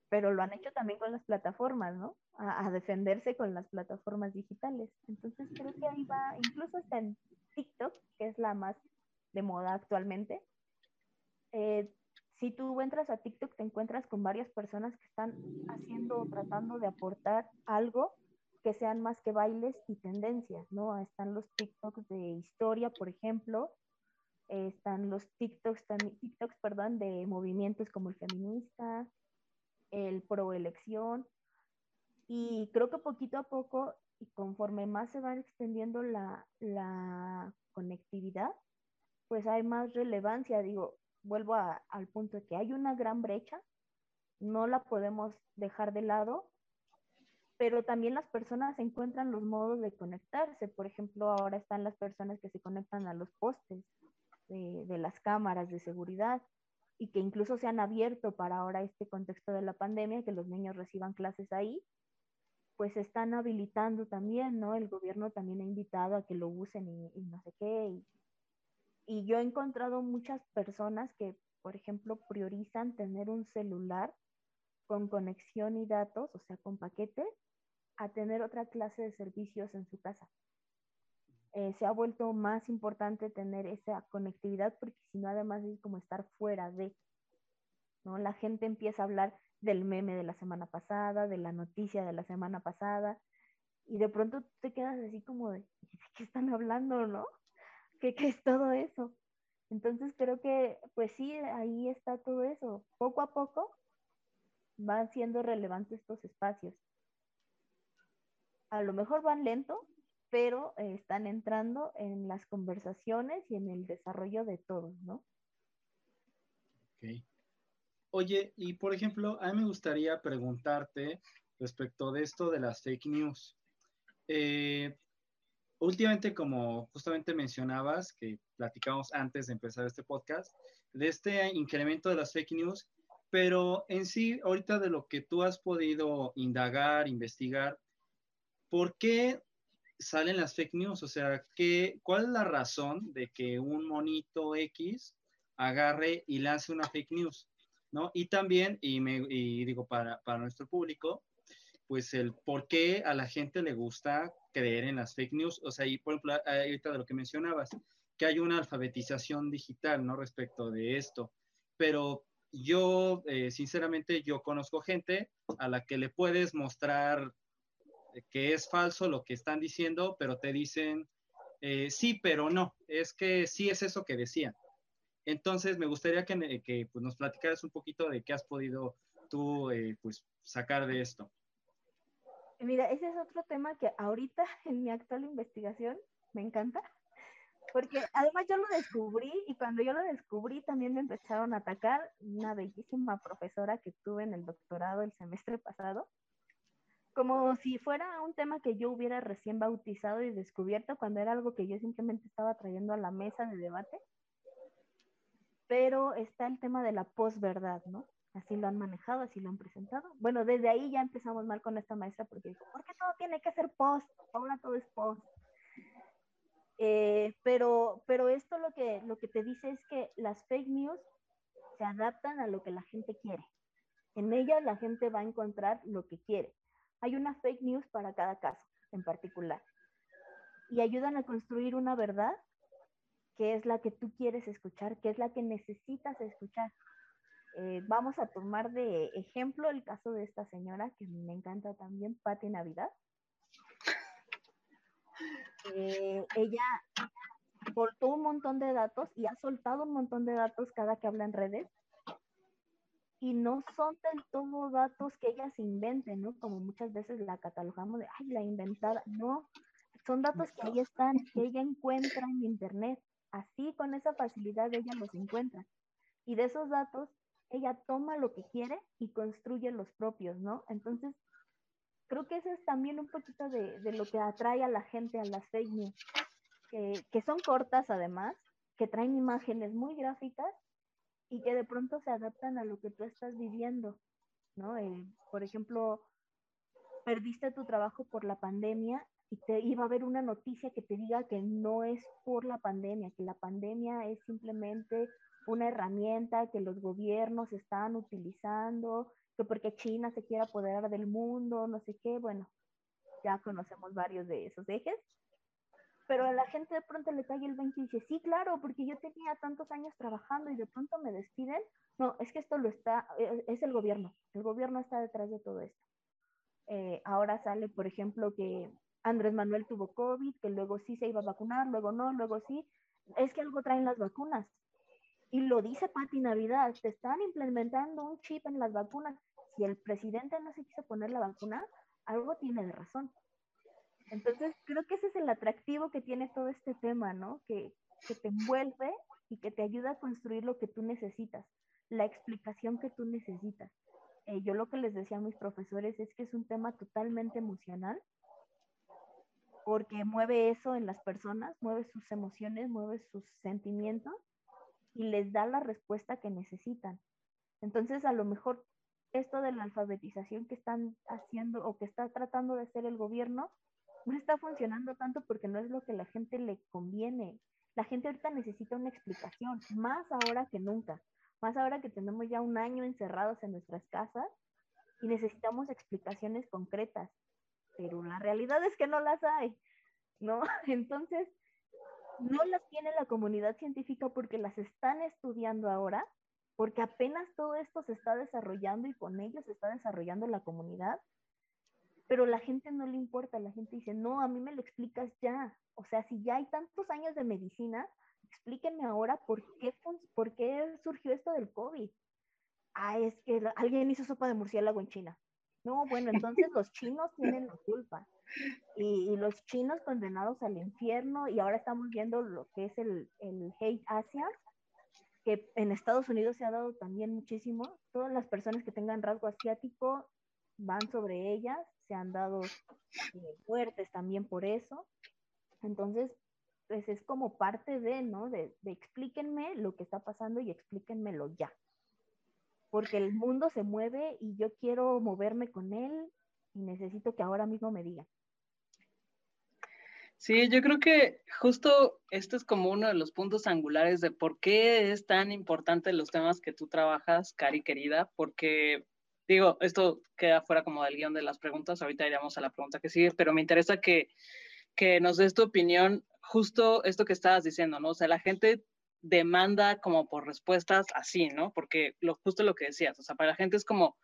pero lo han hecho también con las plataformas, ¿no? A, defenderse con las plataformas digitales. Entonces creo que ahí va, incluso hasta en TikTok, que es la más de moda actualmente, eh, si tú entras a TikTok te encuentras con varias personas que están haciendo o tratando de aportar algo que sean más que bailes y tendencias, ¿no? Están los TikToks de historia, por ejemplo, están los TikToks, TikToks perdón, de movimientos como el feminista, el pro elección, y creo que poquito a poco, y conforme más se va extendiendo la, conectividad, pues hay más relevancia. Digo, vuelvo al punto de que hay una gran brecha, no la podemos dejar de lado, pero también las personas encuentran los modos de conectarse. Por ejemplo, ahora están las personas que se conectan a los postes de, las cámaras de seguridad y que incluso se han abierto para ahora este contexto de la pandemia, que los niños reciban clases ahí, pues están habilitando también, ¿no? El gobierno también ha invitado a que lo usen y, y no sé qué, y y yo he encontrado muchas personas que, por ejemplo, priorizan tener un celular con conexión y datos, o sea, con paquete, a tener otra clase de servicios en su casa. Eh, se ha vuelto más importante tener esa conectividad porque si no, además es como estar fuera de, ¿no? La gente empieza a hablar del meme de la semana pasada, de la noticia de la semana pasada, y de pronto te quedas así como de, ¿de qué están hablando, no? ¿Qué, es todo eso? Entonces creo que, pues sí, ahí está todo eso. Poco a poco van siendo relevantes estos espacios. A lo mejor van lento, pero eh, están entrando en las conversaciones y en el desarrollo de todos, ¿no? Ok. Oye, y por ejemplo, a mí me gustaría preguntarte respecto de esto de las fake news. Eh, últimamente, como justamente mencionabas, que platicamos antes de empezar este podcast, de este incremento de las fake news, pero en sí, ahorita de lo que tú has podido indagar, investigar, ¿por qué salen las fake news? O sea, ¿qué, ¿cuál es la razón de que un monito X agarre y lance una fake news? ¿No? Y también, y, me, y digo para, para nuestro público, pues el por qué a la gente le gusta creer en las fake news. O sea, y por ejemplo, ahorita de lo que mencionabas, que hay una alfabetización digital, ¿no? Respecto de esto. Pero yo, eh, sinceramente, yo conozco gente a la que le puedes mostrar que es falso lo que están diciendo, pero te dicen, eh, sí, pero no, es que sí es eso que decían. Entonces, me gustaría que, que pues, nos platicaras un poquito de qué has podido tú eh, pues, sacar de esto. Mira, ese es otro tema que ahorita en mi actual investigación me encanta, porque además yo lo descubrí y cuando yo lo descubrí también me empezaron a atacar una bellísima profesora que tuve en el doctorado el semestre pasado, como si fuera un tema que yo hubiera recién bautizado y descubierto cuando era algo que yo simplemente estaba trayendo a la mesa de debate. Pero está el tema de la posverdad, ¿no? así lo han manejado, así lo han presentado. Bueno, desde ahí ya empezamos mal con esta maestra porque dijo, ¿por qué todo tiene que ser post? Ahora todo es post. Eh, pero, pero esto lo que, lo que te dice es que las fake news se adaptan a lo que la gente quiere. En ellas la gente va a encontrar lo que quiere. Hay una fake news para cada caso en particular. Y ayudan a construir una verdad que es la que tú quieres escuchar, que es la que necesitas escuchar. Eh, vamos a tomar de ejemplo el caso de esta señora que me encanta también, Patti Navidad. Eh, ella soltó un montón de datos y ha soltado un montón de datos cada que habla en redes. Y no son del todo datos que ella se invente, ¿no? Como muchas veces la catalogamos de, ay, la inventada. No, son datos que ahí están, que ella encuentra en Internet. Así, con esa facilidad, ella los encuentra. Y de esos datos, ella toma lo que quiere y construye los propios, ¿no? Entonces, creo que eso es también un poquito de, de lo que atrae a la gente a las fake news que, son cortas además, que traen imágenes muy gráficas y que de pronto se adaptan a lo que tú estás viviendo, ¿no? Por ejemplo, perdiste tu trabajo por la pandemia y te iba a haber una noticia que te diga que no es por la pandemia, que la pandemia es simplemente una herramienta que los gobiernos están utilizando, que porque China se quiere apoderar del mundo, no sé qué, bueno, ya conocemos varios de esos ejes pero a la gente de pronto le cae el 20 y dice, sí, claro, porque yo tenía tantos años trabajando y de pronto me despiden. No, es que esto lo está, eh, es el gobierno, el gobierno está detrás de todo esto. Eh, ahora sale, por ejemplo, que Andrés Manuel tuvo COVID, que luego sí se iba a vacunar, luego no, luego sí. Es que algo traen las vacunas. Y lo dice Pati Navidad, te están implementando un chip en las vacunas. Si el presidente no se quiso poner la vacuna, algo tiene de razón. Entonces, creo que ese es el atractivo que tiene todo este tema, ¿no? Que, te envuelve y que te ayuda a construir lo que tú necesitas, la explicación que tú necesitas. Eh, yo lo que les decía a mis profesores es que es un tema totalmente emocional, porque mueve eso en las personas, mueve sus emociones, mueve sus sentimientos y les da la respuesta que necesitan. Entonces, a lo mejor esto de la alfabetización que están haciendo o que está tratando de hacer el gobierno no está funcionando tanto porque no es lo que la gente le conviene. La gente ahorita necesita una explicación, más ahora que nunca, más ahora que tenemos ya un año encerrados en nuestras casas y necesitamos explicaciones concretas, pero la realidad es que no las hay, ¿no? Entonces, no las tiene la comunidad científica porque las están estudiando ahora, porque apenas todo esto se está desarrollando y con ellos se está desarrollando la comunidad pero la gente no le importa, la gente dice, no, a mí me lo explicas ya. O sea, si ya hay tantos años de medicina, explíquenme ahora por qué, por qué surgió esto del COVID. Ah, es que alguien hizo sopa de murciélago en China. No, bueno, entonces los chinos tienen la culpa. Y, los chinos condenados al infierno, y ahora estamos viendo lo que es el, el hate Asia, que en Estados Unidos se ha dado también muchísimo. Todas las personas que tengan rasgo asiático van sobre ellas, se han dado eh, fuertes también por eso. Entonces, pues es como parte de, ¿no? De, de explíquenme lo que está pasando y explíquenmelo ya. Porque el mundo se mueve y yo quiero moverme con él y necesito que ahora mismo me digan. Sí, yo creo que justo esto es como uno de los puntos angulares de por qué es tan importante los temas que tú trabajas, Cari querida, porque digo, esto queda fuera como del guion de las preguntas, ahorita iremos a la pregunta que sigue, pero me interesa que, que nos des tu opinión, justo esto que estabas diciendo, ¿no? O sea, la gente demanda como por respuestas así, ¿no? Porque lo, justo lo que decías, o sea, para la gente es como,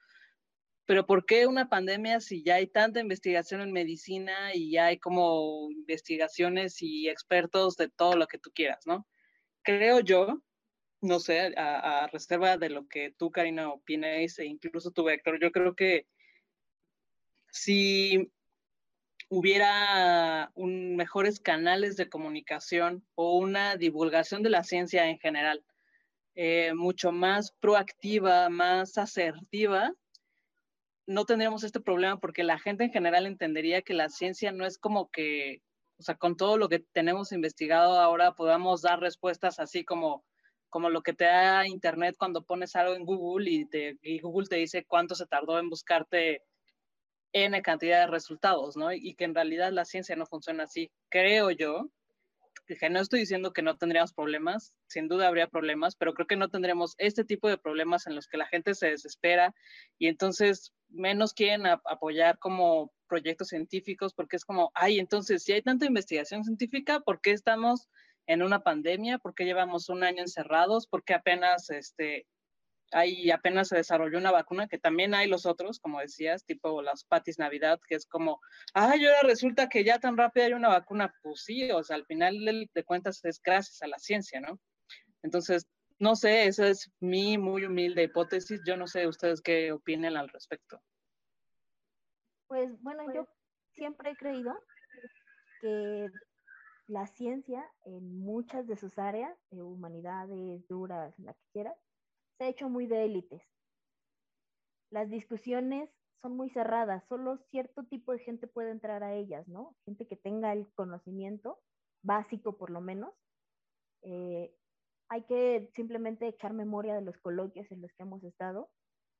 pero ¿por qué una pandemia si ya hay tanta investigación en medicina y ya hay como investigaciones y expertos de todo lo que tú quieras, ¿no? Creo yo no sé, a, reserva de lo que tú, Karina, opines e incluso tú, Héctor, yo creo que si hubiera mejores canales de comunicación o una divulgación de la ciencia en general, eh, mucho más proactiva, más asertiva, no tendríamos este problema porque la gente en general entendería que la ciencia no es como que, o sea, con todo lo que tenemos investigado ahora podamos dar respuestas así como como lo que te da Internet cuando pones algo en Google y, te, Google te dice cuánto se tardó en buscarte N cantidad de resultados, ¿no? Y que en realidad la ciencia no funciona así. Creo yo que no estoy diciendo que no tendríamos problemas, sin duda habría problemas, pero creo que no tendríamos este tipo de problemas en los que la gente se desespera y entonces menos quieren apoyar como proyectos científicos porque es como, ay, entonces si hay tanta investigación científica, ¿por qué estamos en una pandemia? ¿Por qué llevamos un año encerrados? ¿Por qué apenas este, ahí apenas se desarrolló una vacuna, que también hay los otros, como decías, tipo las patis Navidad, que es como, ay, ahora resulta que ya tan rápido hay una vacuna. Pues sí, o sea, al final de cuentas es gracias a la ciencia, ¿no? Entonces, no sé, esa es mi muy humilde hipótesis. Yo no sé ustedes qué opinen al respecto. Pues bueno, yo siempre he creído que la ciencia en muchas de sus áreas, de humanidades, duras, la que quieras, se ha hecho muy de élites. Las discusiones son muy cerradas, solo cierto tipo de gente puede entrar a ellas, ¿no? Gente que tenga el conocimiento básico por lo menos. Eh, hay que simplemente echar memoria de los coloquios en los que hemos estado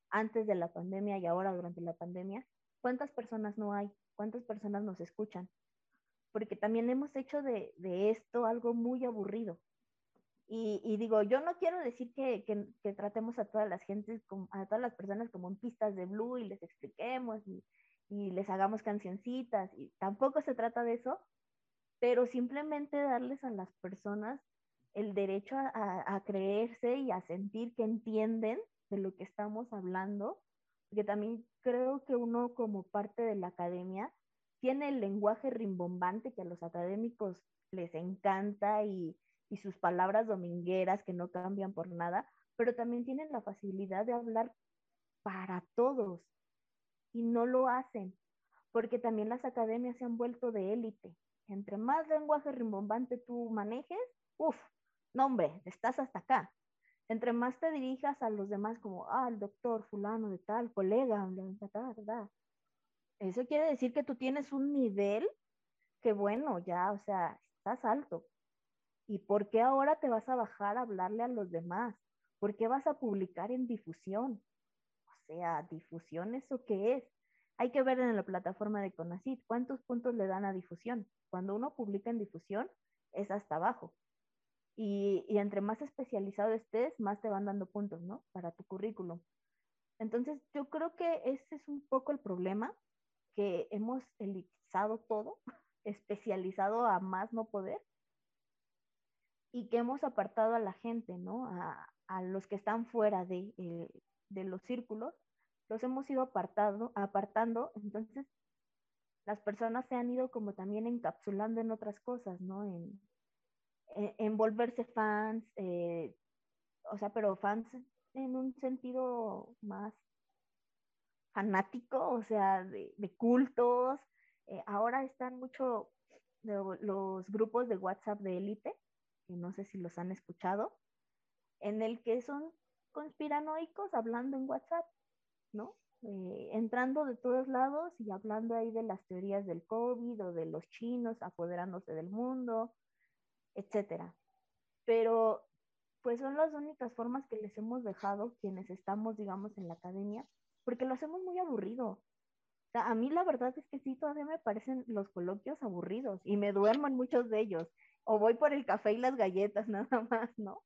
antes de la pandemia y ahora durante la pandemia. ¿Cuántas personas no hay? ¿Cuántas personas nos escuchan? Porque también hemos hecho de, de esto algo muy aburrido. Y, digo, yo no quiero decir que, que, tratemos a todas las gentes, a todas las personas como en pistas de blue y les expliquemos y, y les hagamos cancioncitas, y tampoco se trata de eso, pero simplemente darles a las personas el derecho a, a, creerse y a sentir que entienden de lo que estamos hablando, porque también creo que uno como parte de la academia tiene el lenguaje rimbombante que a los académicos les encanta y, y sus palabras domingueras que no cambian por nada, pero también tienen la facilidad de hablar para todos y no lo hacen, porque también las academias se han vuelto de élite. Entre más lenguaje rimbombante tú manejes, uff, no hombre, estás hasta acá. Entre más te dirijas a los demás como, ah, el doctor fulano de tal, colega, ¿verdad? Eso quiere decir que tú tienes un nivel que bueno, ya, o sea, estás alto. ¿Y por qué ahora te vas a bajar a hablarle a los demás? ¿Por qué vas a publicar en difusión? O sea, difusión, ¿eso qué es? Hay que ver en la plataforma de Conacit cuántos puntos le dan a difusión. Cuando uno publica en difusión, es hasta abajo. Y, y entre más especializado estés, más te van dando puntos, ¿no? Para tu currículum. Entonces, yo creo que ese es un poco el problema, que hemos elitizado todo, especializado a más no poder, y que hemos apartado a la gente, ¿no? A, a los que están fuera de, eh, de, los círculos, los hemos ido apartado, apartando, entonces las personas se han ido como también encapsulando en otras cosas, ¿no? En, en, volverse fans, eh, o sea, pero fans en un sentido más fanático, o sea, de, de cultos. Eh, ahora están mucho los grupos de WhatsApp de élite, que no sé si los han escuchado, en el que son conspiranoicos hablando en WhatsApp, ¿no? Eh, entrando de todos lados y hablando ahí de las teorías del COVID o de los chinos apoderándose del mundo, etcétera. Pero pues son las únicas formas que les hemos dejado quienes estamos, digamos, en la academia, porque lo hacemos muy aburrido. A mí la verdad es que sí, todavía me parecen los coloquios aburridos y me duermo en muchos de ellos o voy por el café y las galletas nada más, ¿no?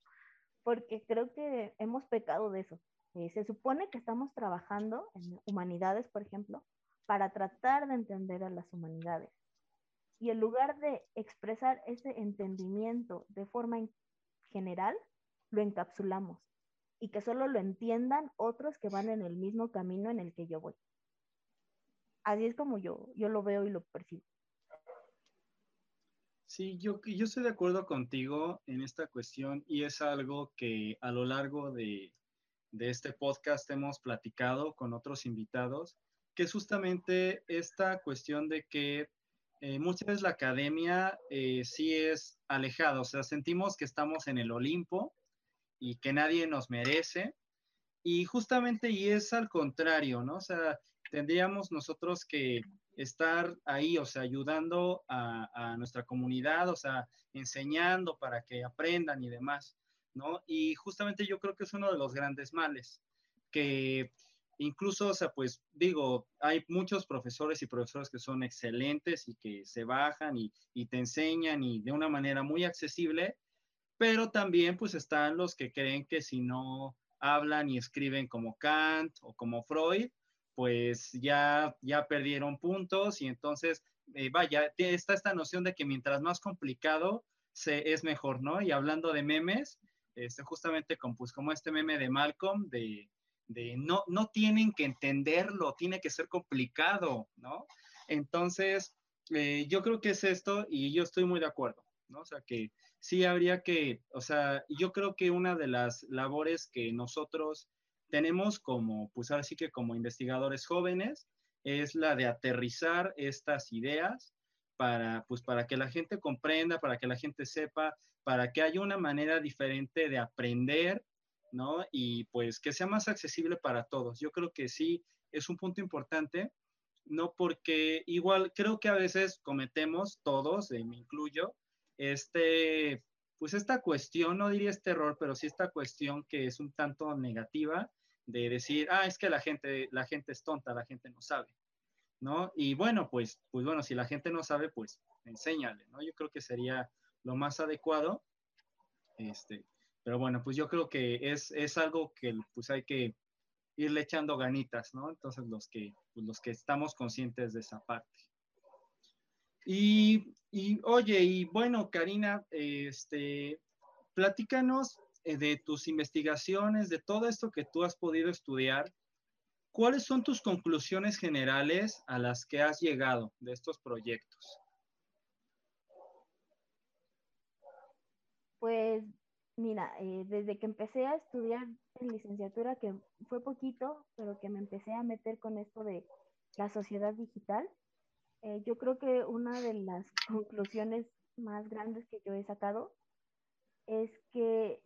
Porque creo que hemos pecado de eso. Eh, se supone que estamos trabajando en humanidades, por ejemplo, para tratar de entender a las humanidades. Y en lugar de expresar ese entendimiento de forma general, lo encapsulamos y que solo lo entiendan otros que van en el mismo camino en el que yo voy. Así es como yo, yo lo veo y lo percibo. Sí, yo, yo estoy de acuerdo contigo en esta cuestión y es algo que a lo largo de, este podcast hemos platicado con otros invitados, que es justamente esta cuestión de que eh, muchas veces la academia eh, sí es alejada, o sea, sentimos que estamos en el Olimpo y que nadie nos merece, y justamente y es al contrario, ¿no? O sea, tendríamos nosotros que estar ahí, o sea, ayudando a, nuestra comunidad, o sea, enseñando para que aprendan y demás, ¿no? Y justamente yo creo que es uno de los grandes males, que incluso, o sea, pues digo, hay muchos profesores y profesores que son excelentes y que se bajan y, y te enseñan y de una manera muy accesible, pero también pues están los que creen que si no hablan y escriben como Kant o como Freud, pues ya, ya perdieron puntos y entonces, eh, vaya, está esta noción de que mientras más complicado es mejor, ¿no? Y hablando de memes, este, justamente pues, como este meme de Malcolm, de, de no, no tienen que entenderlo, tiene que ser complicado, ¿no? Entonces, eh, yo creo que es esto y yo estoy muy de acuerdo, ¿no? O sea, que sí habría que, o sea, yo creo que una de las labores que nosotros tenemos como, pues ahora sí que como investigadores jóvenes, es la de aterrizar estas ideas para, pues para que la gente comprenda, para que la gente sepa, para que haya una manera diferente de aprender, ¿no? Y pues que sea más accesible para todos. Yo creo que sí es un punto importante, ¿no? Porque igual creo que a veces cometemos todos, me incluyo, este, pues esta cuestión, no diría este error, pero sí esta cuestión que es un tanto negativa de decir, ah, es que la gente, la gente es tonta, la gente no sabe, ¿no? Y bueno, pues, pues bueno, si la gente no sabe, pues enséñale, ¿no? Yo creo que sería lo más adecuado, este, pero bueno, pues yo creo que es, es algo que pues hay que irle echando ganitas, ¿no? Entonces los que, pues, los que estamos conscientes de esa parte. Y, oye, y bueno, Karina, este, platícanos eh, de tus investigaciones, de todo esto que tú has podido estudiar. ¿Cuáles son tus conclusiones generales a las que has llegado de estos proyectos? Pues mira, eh, desde que empecé a estudiar en licenciatura, que fue poquito, pero que me empecé a meter con esto de la sociedad digital, eh, yo creo que una de las conclusiones más grandes que yo he sacado es que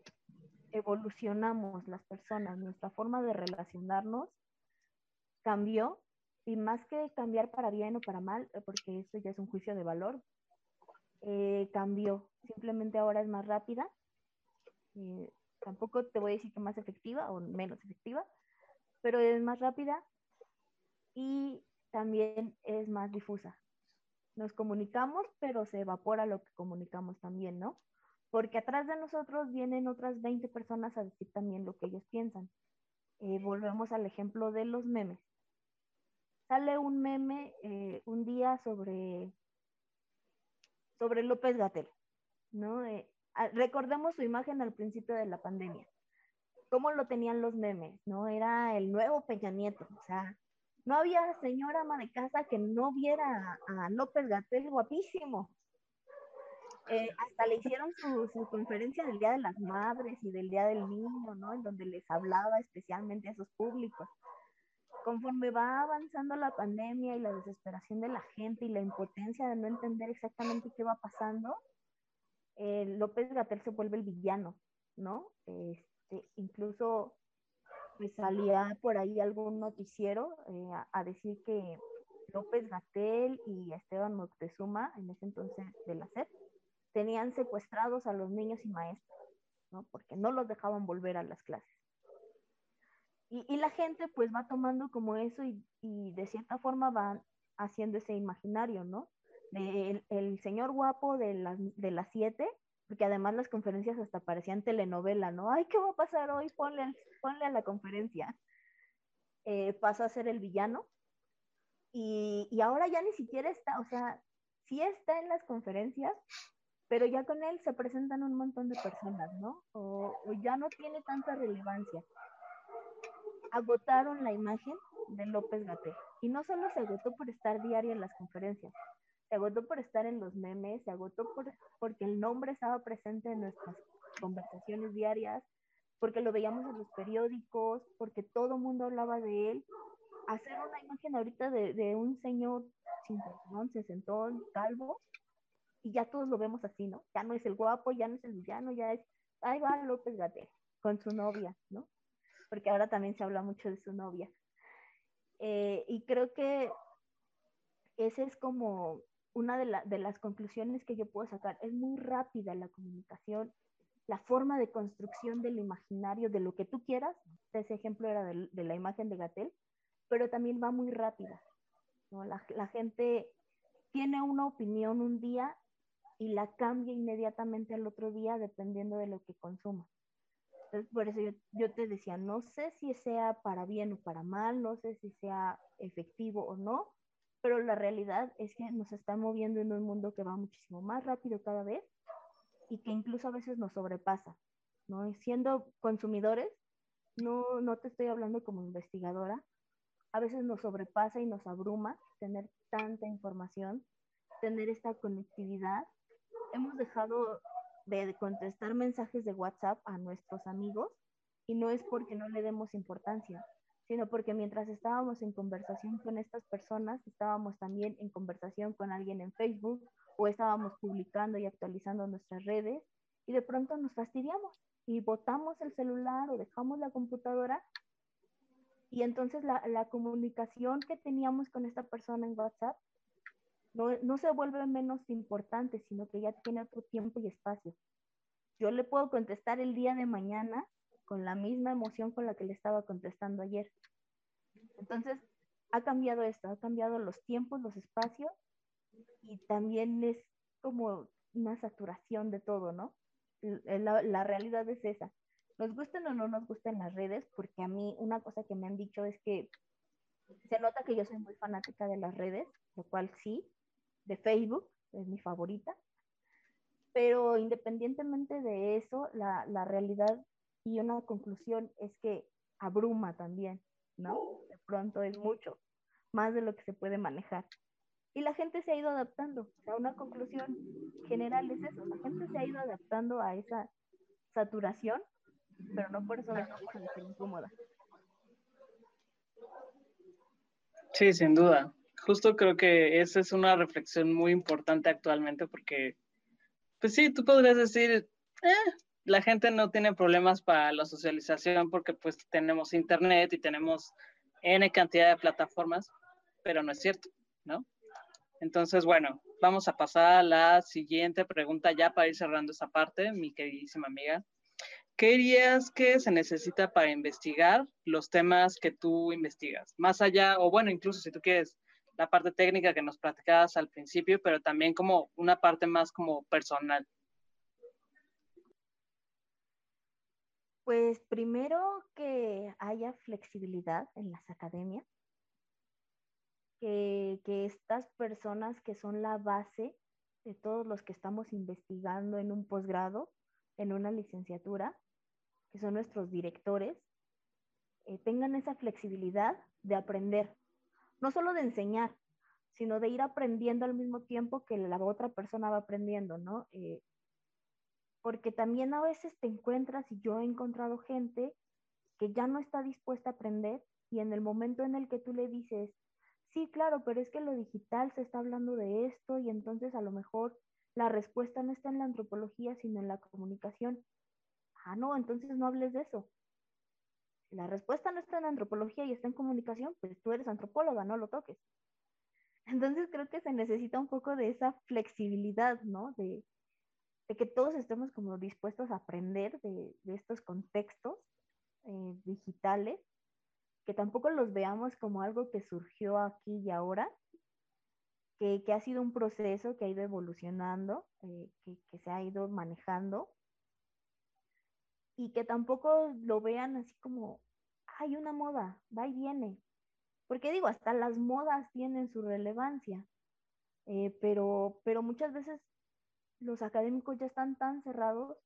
evolucionamos las personas, nuestra forma de relacionarnos cambió y más que cambiar para bien o para mal, eh, porque esto ya es un juicio de valor, eh, cambió. Simplemente ahora es más rápida. tampoco te voy a decir que más efectiva o menos efectiva, pero es más rápida y también es más difusa. Nos comunicamos, pero se evapora lo que comunicamos también, ¿no? Porque atrás de nosotros vienen otras 20 personas a decir también lo que ellos piensan. Eh, volvemos al ejemplo de los memes. Sale un meme eh, un día sobre, sobre López Gatel, ¿no? Eh, recordemos su imagen al principio de la pandemia. ¿Cómo lo tenían los memes? ¿No? Era el nuevo Peña Nieto, o sea, no había señora ama de casa que no viera a, López Gatel guapísimo. Eh, hasta le hicieron su, conferencia del Día de las Madres y del Día del Niño, ¿no? En donde les hablaba especialmente a esos públicos. Conforme va avanzando la pandemia y la desesperación de la gente y la impotencia de no entender exactamente qué va pasando, eh, López Gatel se vuelve el villano, ¿no? Este, incluso pues salía por ahí algún noticiero eh, a, decir que López Gatel y Esteban Moctezuma, en ese entonces de la SEP, tenían secuestrados a los niños y maestros, ¿no? Porque no los dejaban volver a las clases. Y, y la gente pues va tomando como eso y, y, de cierta forma van haciendo ese imaginario, ¿no? el, el, señor guapo de las de las siete porque además las conferencias hasta parecían telenovela, ¿no? Ay, ¿qué va a pasar hoy? Ponle, ponle a la conferencia. Eh, pasó a ser el villano y, y, ahora ya ni siquiera está, o sea, sí está en las conferencias, pero ya con él se presentan un montón de personas, ¿no? O, ya no tiene tanta relevancia. Agotaron la imagen de López Gaté y no solo se agotó por estar diario en las conferencias, se agotó por estar en los memes, se agotó por, porque el nombre estaba presente en nuestras conversaciones diarias, porque lo veíamos en los periódicos, porque todo mundo hablaba de él. Hacer una imagen ahorita de, de un señor cincuentón, sesentón, calvo, y ya todos lo vemos así, ¿no? Ya no es el guapo, ya no es el villano, ya es, ahí va López Gatel con su novia, ¿no? Porque ahora también se habla mucho de su novia. Eh, y creo que ese es como una de, las conclusiones que yo puedo sacar. Es muy rápida la comunicación la forma de construcción del imaginario de lo que tú quieras. Ese ejemplo era de, la imagen de Gatel, pero también va muy rápida. ¿no? La, la, gente tiene una opinión un día y la cambia inmediatamente al otro día dependiendo de lo que consuma. Entonces, por eso yo, yo te decía, no sé si sea para bien o para mal, no sé si sea efectivo o no, pero la realidad es que nos está moviendo en un mundo que va muchísimo más rápido cada vez y que incluso a veces nos sobrepasa, ¿no? Y siendo consumidores, no, no te estoy hablando como investigadora, a veces nos sobrepasa y nos abruma tener tanta información, tener esta conectividad. Hemos dejado de contestar mensajes de WhatsApp a nuestros amigos y no es porque no le demos importancia, sino porque mientras estábamos en conversación con estas personas, estábamos también en conversación con alguien en Facebook o estábamos publicando y actualizando nuestras redes y de pronto nos fastidiamos y botamos el celular o dejamos la computadora y entonces la, la comunicación que teníamos con esta persona en WhatsApp no, no se vuelve menos importante, sino que ya tiene otro tiempo y espacio. Yo le puedo contestar el día de mañana con la misma emoción con la que le estaba contestando ayer. Entonces, ha cambiado esto, ha cambiado los tiempos, los espacios y también es como una saturación de todo, ¿no? La, la, realidad es esa. Nos gusten o no nos gusten las redes, porque a mí una cosa que me han dicho es que se nota que yo soy muy fanática de las redes, lo cual sí, de Facebook, es mi favorita, pero independientemente de eso, la, la realidad y una conclusión es que abruma también, ¿no? De pronto es mucho, más de lo que se puede manejar y la gente se ha ido adaptando. O sea, una conclusión general es eso, la gente se ha ido adaptando a esa saturación, pero no por eso deja de ser incómoda. Sí, sin duda. Justo creo que esa es una reflexión muy importante actualmente porque, pues sí, tú podrías decir, eh, la gente no tiene problemas para la socialización porque pues tenemos internet y tenemos N cantidad de plataformas, pero no es cierto, ¿no? Entonces, bueno, vamos a pasar a la siguiente pregunta ya para ir cerrando esa parte, mi queridísima amiga. ¿Qué dirías que se necesita para investigar los temas que tú investigas? Más allá, o bueno, incluso si tú quieres la parte técnica que nos platicabas al principio, pero también como una parte más como personal. Pues primero que haya flexibilidad en las academias que, estas personas que son la base de todos los que estamos investigando en un posgrado, en una licenciatura, que son nuestros directores, eh, tengan esa flexibilidad de aprender, no solo de enseñar, sino de ir aprendiendo al mismo tiempo que la otra persona va aprendiendo, ¿no? Eh, porque también a veces te encuentras, y yo he encontrado gente que ya no está dispuesta a aprender, y en el momento en el que tú le dices, sí, claro, pero es que lo digital se está hablando de esto y entonces a lo mejor la respuesta no está en la antropología, sino en la comunicación. Ah, no, entonces no hables de eso. Si la respuesta no está en antropología y está en comunicación, pues tú eres antropóloga, no lo toques. Entonces creo que se necesita un poco de esa flexibilidad, ¿no? De, de que todos estemos como dispuestos a aprender de, de estos contextos eh, digitales que tampoco los veamos como algo que surgió aquí y ahora, que, que ha sido un proceso que ha ido evolucionando, eh, que, que, se ha ido manejando, y que tampoco lo vean así como, hay una moda, va y viene. Porque digo, hasta las modas tienen su relevancia, eh, pero, pero muchas veces los académicos ya están tan cerrados,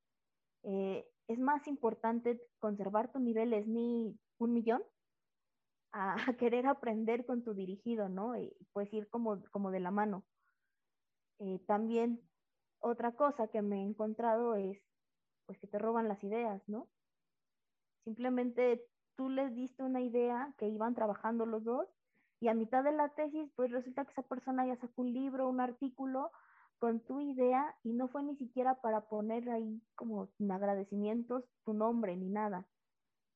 eh, es más importante conservar tu nivel SNI un millón a, querer aprender con tu dirigido, ¿no? Y pues ir como, como de la mano. Eh, también otra cosa que me he encontrado es pues que te roban las ideas, ¿no? Simplemente tú les diste una idea que iban trabajando los dos y a mitad de la tesis pues resulta que esa persona ya sacó un libro, un artículo con tu idea y no fue ni siquiera para poner ahí como agradecimientos tu nombre ni nada,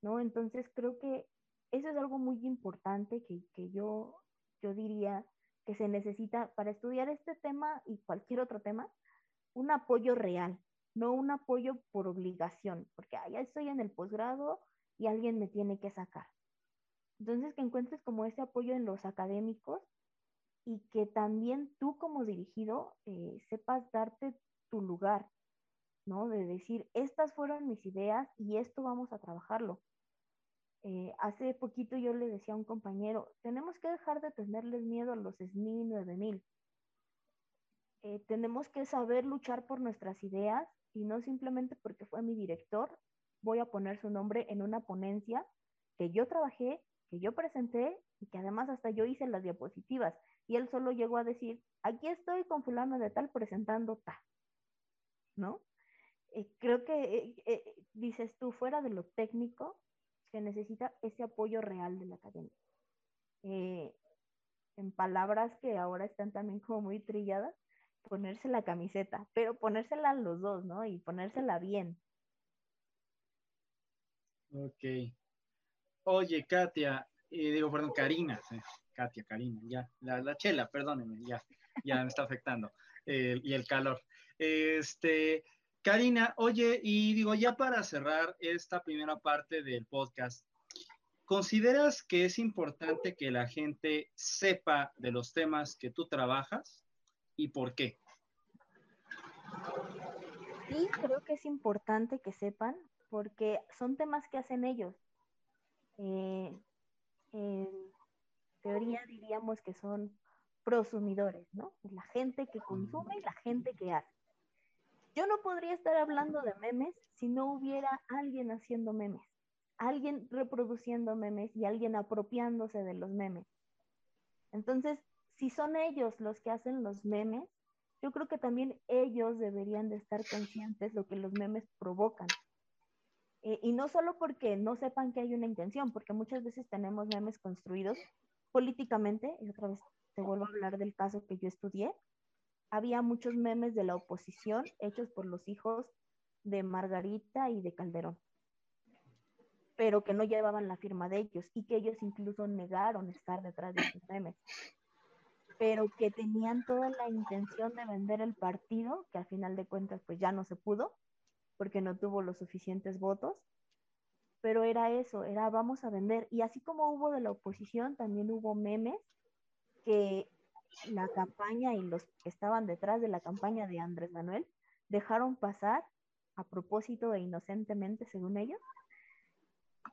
¿no? Entonces creo que eso es algo muy importante que, que yo, yo diría que se necesita para estudiar este tema y cualquier otro tema, un apoyo real, no un apoyo por obligación, porque ya estoy en el posgrado y alguien me tiene que sacar. Entonces, que encuentres como ese apoyo en los académicos y que también tú como dirigido eh, sepas darte tu lugar, ¿no? De decir, estas fueron mis ideas y esto vamos a trabajarlo. Eh, hace poquito yo le decía a un compañero, tenemos que dejar de tenerles miedo a los SNI 9000. Eh, tenemos que saber luchar por nuestras ideas y no simplemente porque fue mi director, voy a poner su nombre en una ponencia que yo trabajé, que yo presenté y que además hasta yo hice las diapositivas. Y él solo llegó a decir, aquí estoy con fulano de tal presentando tal. ¿No? Eh, creo que, eh, dices tú, fuera de lo técnico, se necesita ese apoyo real de la academia. en palabras que ahora están también como muy trilladas, ponerse la camiseta, pero ponérsela los dos, ¿no? Y ponérsela bien. Ok. Oye, Katia, eh, digo, perdón, Karina, Katia, Karina, ya, la, chela, perdónenme, ya, ya me está afectando, y el calor. Este, Karina, oye, y digo, ya para cerrar esta primera parte del podcast, ¿consideras que es importante que la gente sepa de los temas que tú trabajas? y por qué? Sí, creo que es importante que sepan porque son temas que hacen ellos. Eh, en teoría diríamos que son prosumidores, ¿no? La gente que consume y la gente que hace. Yo no podría estar hablando de memes si no hubiera alguien haciendo memes, alguien reproduciendo memes y alguien apropiándose de los memes. Entonces, si son ellos los que hacen los memes, yo creo que también ellos deberían de estar conscientes de lo que los memes provocan. Y no solo porque no sepan que hay una intención, porque muchas veces tenemos memes construidos políticamente, y otra vez te vuelvo a hablar del caso que yo estudié, había muchos memes de la oposición hechos por los hijos de Margarita y de Calderón, pero que no llevaban la firma de ellos y que ellos incluso negaron estar detrás de esos memes pero que tenían toda la intención de vender el partido, que al final de cuentas pues ya no se pudo, porque no tuvo los suficientes votos, pero era eso, era vamos a vender. Y así como hubo de la oposición, también hubo memes que la campaña y los que estaban detrás de la campaña de Andrés Manuel dejaron pasar a propósito e inocentemente, según ellos,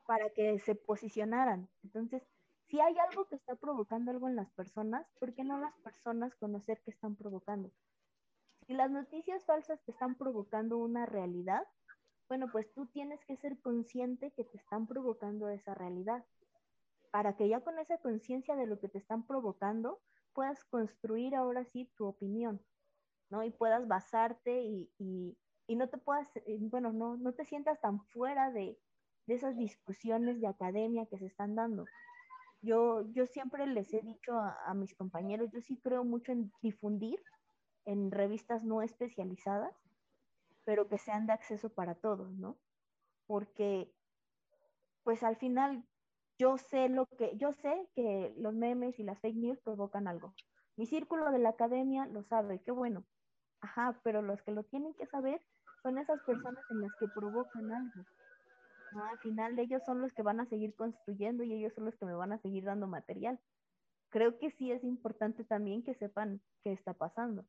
para que se posicionaran. Entonces, si hay algo que está provocando algo en las personas, ¿por qué no las personas conocer qué están provocando? Si las noticias falsas te están provocando una realidad, bueno, pues tú tienes que ser consciente que te están provocando esa realidad, para que ya con esa conciencia de lo que te están provocando, puedas construir ahora sí tu opinión, ¿no? Y puedas basarte y, no te puedas, eh, bueno, no, no te sientas tan fuera de, de esas discusiones de academia que se están dando. Yo, yo siempre les he dicho a, mis compañeros, yo sí creo mucho en difundir en revistas no especializadas, pero que sean de acceso para todos, ¿no? Porque, pues al final, yo sé lo que, yo sé que los memes y las fake news provocan algo. Mi círculo de la academia lo sabe, qué bueno. Ajá, pero los que lo tienen que saber son esas personas en las que provocan algo. Al final ellos son los que van a seguir construyendo y ellos son los que me van a seguir dando material. Creo que sí es importante también que sepan qué está pasando.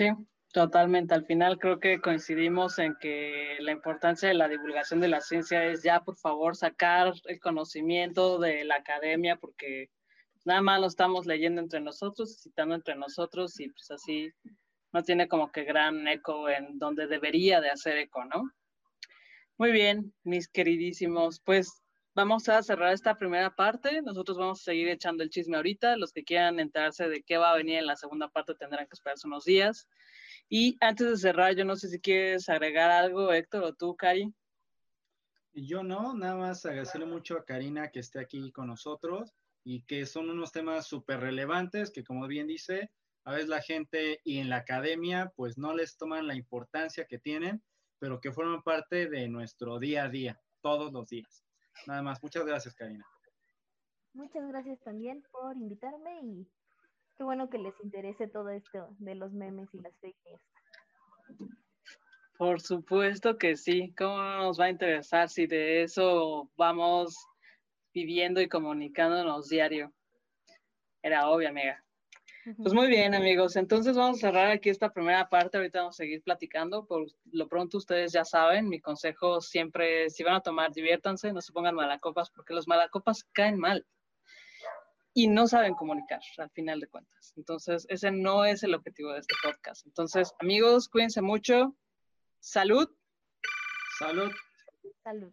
Sí, totalmente. Al final creo que coincidimos en que la importancia de la divulgación de la ciencia es ya, por favor, sacar el conocimiento de la academia porque nada más lo estamos leyendo entre nosotros, citando entre nosotros y pues así no tiene como que gran eco en donde debería de hacer eco, ¿no? Muy bien, mis queridísimos, pues vamos a cerrar esta primera parte. Nosotros vamos a seguir echando el chisme ahorita. Los que quieran enterarse de qué va a venir en la segunda parte tendrán que esperarse unos días. Y antes de cerrar, yo no sé si quieres agregar algo, Héctor, o tú, Cari. Yo no, nada más agradecerle mucho a Karina que esté aquí con nosotros y que son unos temas súper relevantes que, como bien dice, a veces la gente y en la academia pues no les toman la importancia que tienen, pero que forman parte de nuestro día a día, todos los días. Nada más, muchas gracias Karina. Muchas gracias también por invitarme y Qué bueno que les interese todo esto de los memes y las fake news. Por supuesto que sí. ¿Cómo no nos va a interesar si de eso vamos viviendo y comunicándonos diario? Era obvio, amiga. Pues muy bien, amigos. Entonces vamos a cerrar aquí esta primera parte. Ahorita vamos a seguir platicando. Por lo pronto, ustedes ya saben, mi consejo siempre es, si van a tomar, diviértanse, no se pongan malacopas, porque los malacopas caen mal y no saben comunicar al final de cuentas. Entonces, ese no es el objetivo de este podcast. Entonces, amigos, cuídense mucho. Salud. Salud. Salud.